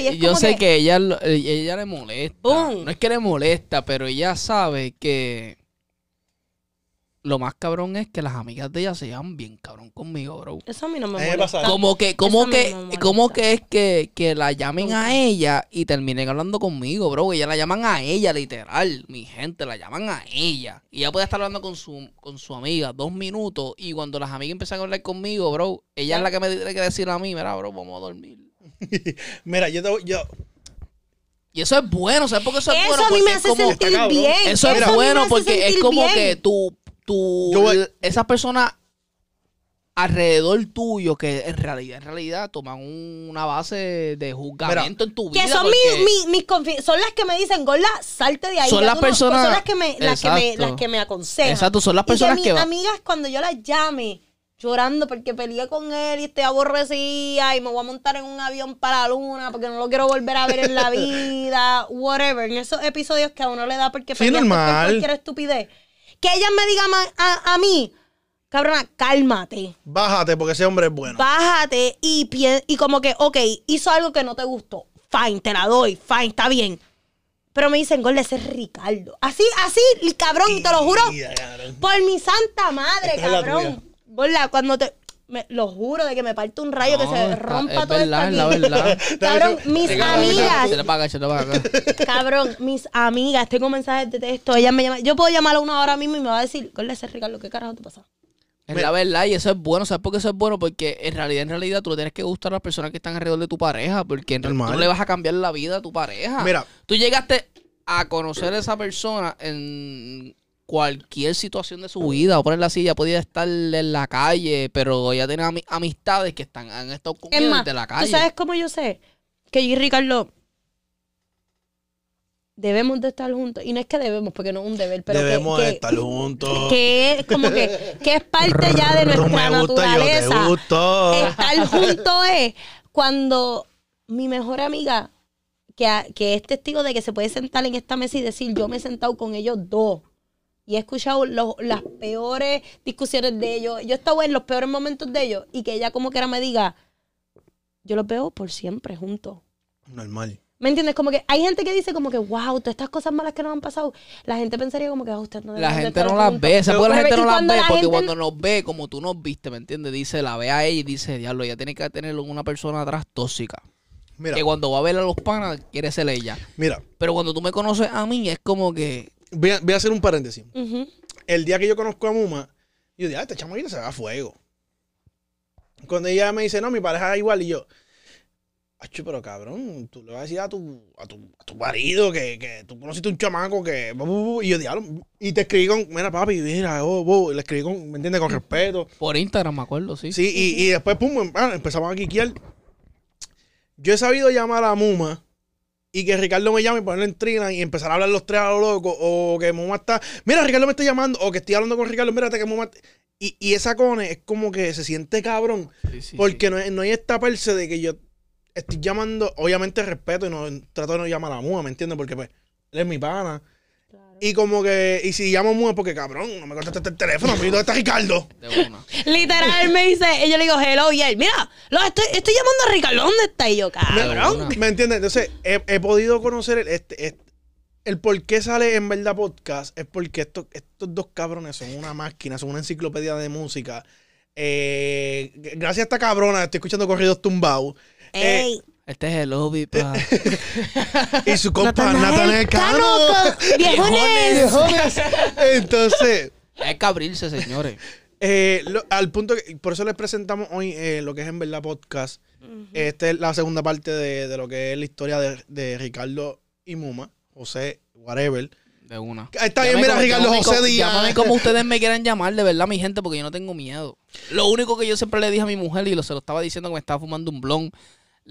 y es yo como sé que, ella, ella le molesta. No es que le molesta, pero ella sabe que lo más cabrón es que las amigas de ella se llevan bien cabrón conmigo, bro. Eso a mí no me molesta. Como que, como Eso que, como que es que, que la llamen Nunca. a ella y terminen hablando conmigo, bro. Ella la llaman a ella, literal. Mi gente, la llaman a ella. Y ella puede estar hablando con su, con su amiga dos minutos. Y cuando las amigas empiezan a hablar conmigo, bro, ella es la que me tiene que decir a mí, mira, bro, vamos a dormir. *laughs* Mira, yo te voy- yo, Y eso es bueno, ¿sabes por qué eso es Eso bueno? a mí Porque me hace como- sentir bien. Eso es bueno porque es como bien. que tú, tú, Yo personas alrededor tuyo que en realidad, en realidad toman un- una base de juzgamiento en tu vida. Que son mis, mis confi- son las que me dicen, Gorda, salte de ahí. Son las no- personas- son las que me, las que me, las que me aconsejan. Exacto, son las Y personas que que mis amigas, cuando yo las llame, llorando porque peleé con él y estoy aborrecida y me voy a montar en un avión para la luna porque no lo quiero volver a ver en la *laughs* vida, whatever. En esos episodios que a uno le da porque Sí, por cualquier estupidez. Que ellas me digan a, a mí, cabrona, cálmate. bájate porque ese hombre es bueno. Bájate y, y como que, ok, hizo algo que no te gustó. Fine, te la doy, fine, está bien. Pero me dicen, Gorda, ese es Ricardo. Así, así, cabrón, y te lo juro, Mira, por mi santa madre, Esta cabrón. Gorda, cuando te. Me- lo juro de que me parte un rayo que se rompa es todo verdad, es la esto aquí. verdad. *laughs* Cabrón, mis Se le amigas, paga, se le paga acá. *laughs* cabrón, mis amigas, tengo mensajes de texto, ellas me llaman, yo puedo llamar a una hora mismo y me va a decir, ese es Ricardo, ¿qué carajo te pasa? Es la verdad, y eso es bueno. ¿Sabes por qué eso es bueno? Porque en realidad, en realidad, tú le tienes que gustar a las personas que están alrededor de tu pareja. Porque en realidad tú no le vas a cambiar la vida a tu pareja. Mira. Tú llegaste a conocer a esa persona en cualquier situación de su vida. O ponerla así, ya podía estar en la calle, pero ella tiene ami- amistades que están, han estado con Es ella más, desde la ¿tú calle. sabes cómo yo sé? Que yo y Ricardo debemos de estar juntos. Y no es que debemos, porque no es un deber, pero que- Debemos que, estar juntos. que es como que, que es parte ya de *laughs* Tú nuestra me gusta, yo te naturaleza. gusto. Estar juntos es cuando mi mejor amiga, que, a- que es testigo de que se puede sentar en esta mesa y decir, yo me he sentado con ellos dos. Y he escuchado los- las peores discusiones de ellos. Yo he estado en los peores momentos de ellos. Y que ella como quiera me diga, yo los veo por siempre juntos. Normal. ¿Me entiendes? Como que hay gente que dice como que, wow, todas estas cosas malas que nos han pasado, la gente pensaría como que, ah, usted no La gente no las juntos". ve, ¿sabes por qué la gente no las ve? Porque cuando nos ve como tú nos viste, ¿me entiendes? Dice, la ve a ella y dice, diablo, ella tiene que tener una persona atrás tóxica. Mira, Que cuando va a ver a los panas, quiere ser ella. mira, Pero cuando tú me conoces a mí, es como que... voy a, voy a hacer un paréntesis. El día que yo conozco a Muma, yo dije, ah, este chamaquito se va a fuego. Cuando ella me dice, no, mi pareja es igual, y yo, Acho, pero cabrón, tú le vas a decir a tu, a tu, a tu marido que, que tú conociste un chamaco que. bu, bu, bu", Y yo, diablo. Y te escribí con. Mira, papi, mira, oh, bu", y le escribí con. ¿Me entiendes? Con respeto. Por Instagram, me acuerdo, sí. Sí, y, y después, pum, empezamos a quiquear. Yo he sabido llamar a Muma y que Ricardo me llame y ponerle en trina y empezar a hablar los tres a lo loco. O que Muma está. Mira, Ricardo me está llamando. O que estoy hablando con Ricardo. Mírate que Muma. Y, y esa cone es como que se siente cabrón. Sí, sí, porque no, no hay esta perse de que yo estoy llamando. Obviamente respeto y no trato de no llamar a la Muma, ¿me entiendes? Porque pues él es mi pana. Y como que. Y si llamo Muma, porque cabrón, no me contestaste el teléfono. ¿Dónde está Ricardo? sí, de una. Literal, me dice, y yo le digo, hello, y él, mira, lo estoy, estoy llamando a Ricardo, ¿dónde está? Y yo, cabrón. ¿Me entiendes? Entonces, he, he podido conocer el, este, este- el por qué sale en verdad podcast. Es porque estos, estos dos cabrones son una máquina, son una enciclopedia de música. Eh, gracias a esta cabrona, estoy escuchando corridos tumbados. Eh, Ey, Este es el lobby, pa. *laughs* y su compa Natanael Cano. Cano, viejones. Entonces, Hay que abrirse, señores. eh, lo- al punto que, por eso les presentamos hoy eh, lo que es en verdad podcast. Esta es la segunda parte de, de lo que es la historia de, de Ricardo y Muma, José, whatever. De una. Está bien, Llámame mira, como- Ricardo llámame José Díaz. Llámame como *laughs* ustedes me quieran llamar, de verdad, mi gente, porque yo no tengo miedo. Lo único que yo siempre le dije a mi mujer, y lo, se lo estaba diciendo que me estaba fumando un blon,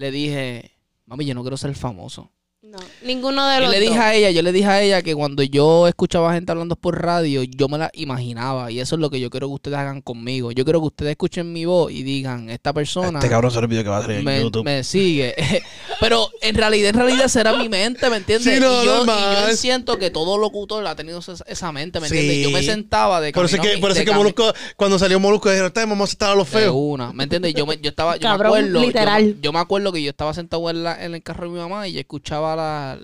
le dije, mami, yo no quiero ser famoso. No, ninguno de Yo los le dije dos. a ella, yo le dije a ella que cuando yo escuchaba gente hablando por radio, yo me la imaginaba. Y eso es lo que yo quiero que ustedes hagan conmigo. Yo quiero que ustedes escuchen mi voz y digan, esta persona Este cabrón se olvidó que va a salir en me, YouTube. me sigue. *laughs* Pero en realidad, en realidad será mi mente, ¿me entiendes? Sí, no, y, yo, y yo siento que todo locutor ha tenido esa, esa mente, ¿me entiendes? Sí. Yo me sentaba de Por eso es que, por eso que Molusco, cuando salió Molusco, dijeron, "Este, vamos a estar a los de feos. una, ¿me entiendes? Yo, me, yo estaba, yo Cabrón, me acuerdo, yo- literal. Yo, me acuerdo que yo estaba sentado en, la, en el carro de mi mamá y yo escuchaba la,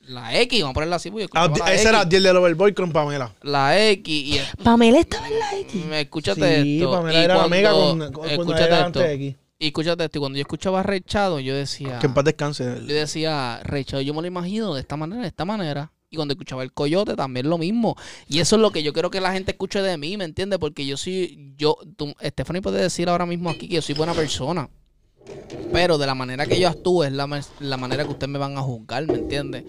la X, vamos a ponerla así, porque Ah, la ese era X, Diel del Overboy con Pamela. la X y Pamela estaba en la X. me escúchate Sí, esto. Pamela y era cuando- amiga con, con- escúchate era esto. antes de aquí. Y escúchate esto, y cuando yo escuchaba Rechado, yo decía, Que en paz descanse. yo decía, Rechado, yo me lo imagino de esta manera, de esta manera. Y cuando escuchaba el coyote también lo mismo. Y eso es lo que yo quiero que la gente escuche de mí, ¿me entiendes? Porque yo soy, yo, tú, Stephanie puede decir ahora mismo aquí que yo soy buena persona. Pero de la manera que yo actúo es la, la manera que ustedes me van a juzgar, ¿me entiendes?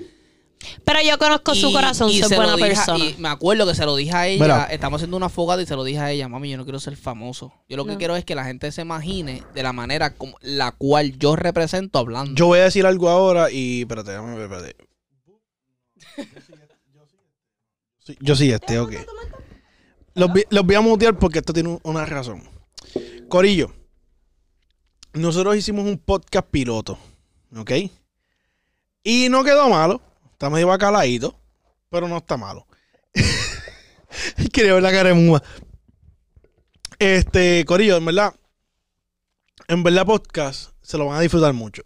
Pero yo conozco su corazón, y soy se lo buena dije persona. Y me acuerdo que se lo dije a ella. Mira. Estamos haciendo una fogata y se lo dije a ella. Mami, yo no quiero ser famoso. Yo lo que quiero es que la gente se imagine de la manera como la cual yo represento hablando. Yo voy a decir algo ahora y. Espérate, déjame ver, espérate. Sí, Yo sí, este, ok. Los, vi- los voy a mutear porque esto tiene un- una razón. Corillo, nosotros hicimos un podcast piloto, ¿ok? Y no quedó malo. Está medio bacaladito, pero no está malo. *laughs* Quería ver la cara de Mua. Este, Corillo, en verdad, en verdad podcast se lo van a disfrutar mucho.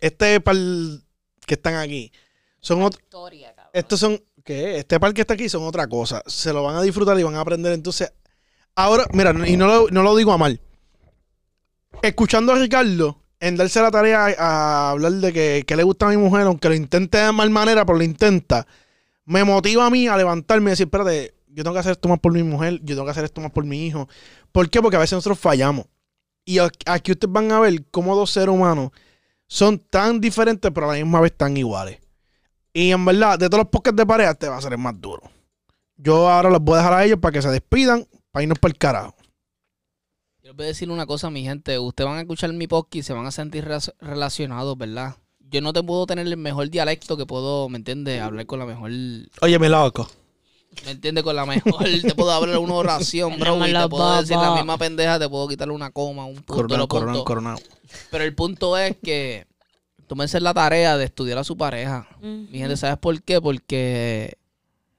Este par que están aquí son ot- estos son ¿qué? Este par que está aquí son otra cosa. Se lo van a disfrutar y van a aprender. Entonces, ahora, mira, y no lo, no lo digo a mal. Escuchando a Ricardo, en darse la tarea a, hablar de que, le gusta a mi mujer, aunque lo intente de mal manera, pero lo intenta, me motiva a mí a levantarme y decir, espérate, yo tengo que hacer esto más por mi mujer, yo tengo que hacer esto más por mi hijo. ¿Por qué? Porque a veces nosotros fallamos. Y aquí ustedes van a ver cómo dos seres humanos son tan diferentes, pero a la misma vez tan iguales. Y en verdad, de todos los podcasts de pareja, este va a ser el más duro. Yo ahora los voy a dejar a ellos para que se despidan, para irnos para el carajo. Yo voy a decir una cosa, mi gente. Ustedes van a escuchar mi podcast y se van a sentir relac- relacionados, ¿verdad? yo no te puedo tener el mejor dialecto que puedo, ¿me entiendes? Hablar con la mejor, Oye, mi loco. ¿me entiendes? Con la mejor, *laughs* te puedo hablar una oración, *laughs* bro, y te puedo decir la misma pendeja, te puedo quitarle una coma, un punto, Coronado, coronado, coronado. Pero el punto es que tómense la tarea de estudiar a su pareja. Mi gente, ¿sabes por qué? Porque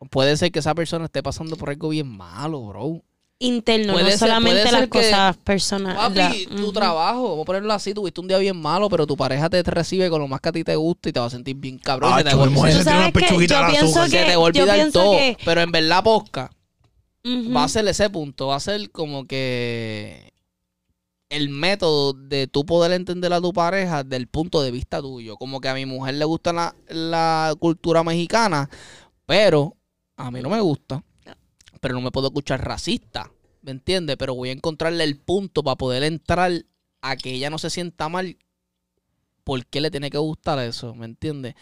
puede ser que esa persona esté pasando por algo bien malo, bro. Interno, Puede no ser- solamente las que- cosas personales. Papi, tu trabajo, vamos a ponerlo así, tuviste un día bien malo, pero tu pareja te recibe con lo más que a ti te gusta y te va a sentir bien cabrón. y Ah, se te te va a olvidar todo. que- Pero en verdad, posca, Ujú. va a ser ese punto, va a ser como que el método de tú poder entender a tu pareja del punto de vista tuyo. Como que a mi mujer le gusta la, la cultura mexicana, pero a mí no me gusta. Pero no me puedo escuchar racista, ¿me entiendes? Pero voy a encontrarle el punto para poder entrar a que ella no se sienta mal. ¿Por qué le tiene que gustar eso? ¿Me entiendes?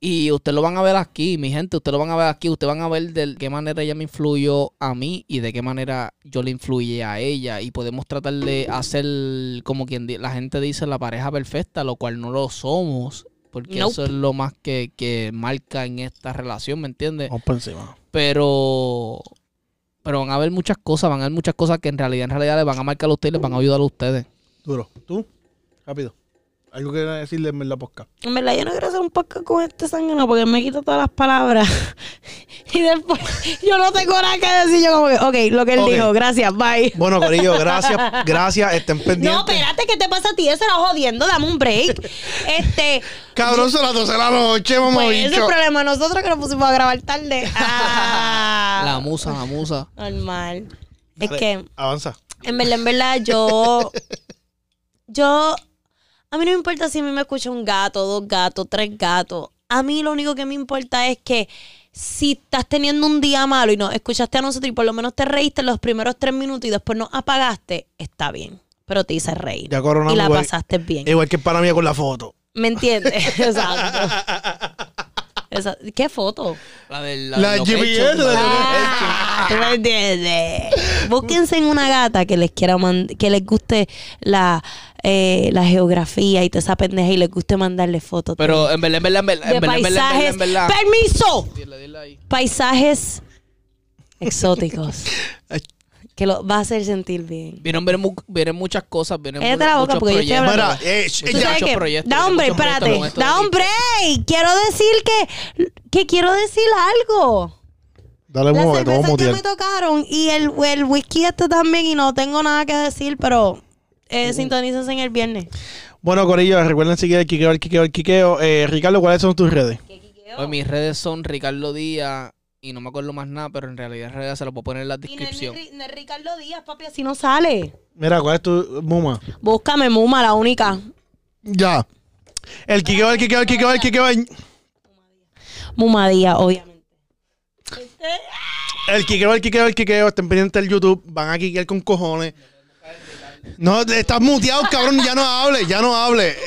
Y ustedes lo van a ver aquí, mi gente, ustedes lo van a ver aquí, ustedes van a ver de qué manera ella me influyó a mí y de qué manera yo le influye a ella. Y podemos tratar de hacer, como quien la gente dice, la pareja perfecta, lo cual no lo somos, porque Nope. eso es lo más que, que marca en esta relación, ¿me entiendes? Vamos por encima. Pero, pero van a haber muchas cosas, van a haber muchas cosas que en realidad, en realidad les van a marcar a ustedes, les van a ayudar a ustedes. Duro. ¿Tú? Rápido. Algo que decirle en la posca. En verdad, yo no quiero hacer un podcast con este sangano porque me quita todas las palabras. *laughs* y después yo no tengo nada que decir. Yo como que, ok, lo que él dijo, gracias, bye. Bueno, Corillo, *laughs* gracias. Gracias. Estén pendientes. No, espérate, ¿qué te pasa a ti? Eso era jodiendo, dame un break. Este, Cabrón, son las 12 de la noche, mamá. pues ese es el problema nosotros que nos pusimos a grabar tarde. *laughs* Ah, La musa, la musa. normal. Es que, Avanza. en verdad, en verdad, yo. Yo. A mí no me importa si a mí me escucha un gato, dos gatos, tres gatos. A mí lo único que me importa es que si estás teniendo un día malo y nos escuchaste a nosotros y por lo menos te reíste los primeros tres minutos y después nos apagaste, está bien. Pero te hice reír. Ya y la igual- pasaste bien. Igual que para mí con la foto. ¿Me entiendes? *laughs* Exacto. Esa- ¿Qué foto? La del La GPS, la- Ah, *laughs* ¿tú me entiendes? Búsquense en una gata que les quiera mand- que les guste la, eh, la geografía y toda esa pendeja y les guste mandarle fotos. Pero en verdad, en verdad, en verdad, de en verdad, en verdad, paisajes. en verdad, en verdad. ¡Permiso! Dile, dile ahí. Paisajes exóticos. Que lo va a hacer sentir bien. Vienen, vienen, vienen muchas cosas, vienen Cállate la boca, muchos porque yo estoy proyectos. hablando. Mira, eh, Muchos- sh- ¿Tú ya. sabes muchos qué? proyectos, Da un muchos break, proyectos espérate. con esto Da un break. Quiero decir que. Que quiero decir algo. Dale Las un que te voy a cervezas que mutear. me tocaron y el, el whisky este también y no tengo nada que decir, pero eh, sintonícense en el viernes. Bueno, Corillo, recuerden seguir el Kikeo, el Kikeo, el Kikeo. Eh, Ricardo, ¿cuáles son tus redes? Pues mis redes son Ricardo Díaz y no me acuerdo más nada, pero en realidad en realidad se lo puedo poner en la Y no es, ni descripción. Ri- no es Ricardo Díaz, papi, así no sale. Mira, ¿cuál es tu Muma? Búscame Muma, la única. Ya. El Kikeo, el Kikeo, el Kikeo, el Kikeo. el- Muma Díaz, obviamente. El Kikeo, el Kikeo, el Kikeo. Estén pendientes del YouTube. Van a Kikeo con cojones. No, estás muteado, cabrón. Ya no hables, ya no hables. *laughs*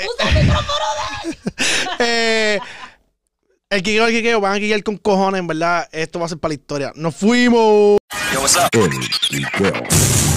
Eh, el Kikeo, el Kikeo. Van a Kikeo con cojones, en verdad. Esto va a ser para la historia. Nos fuimos. El Quiqueo.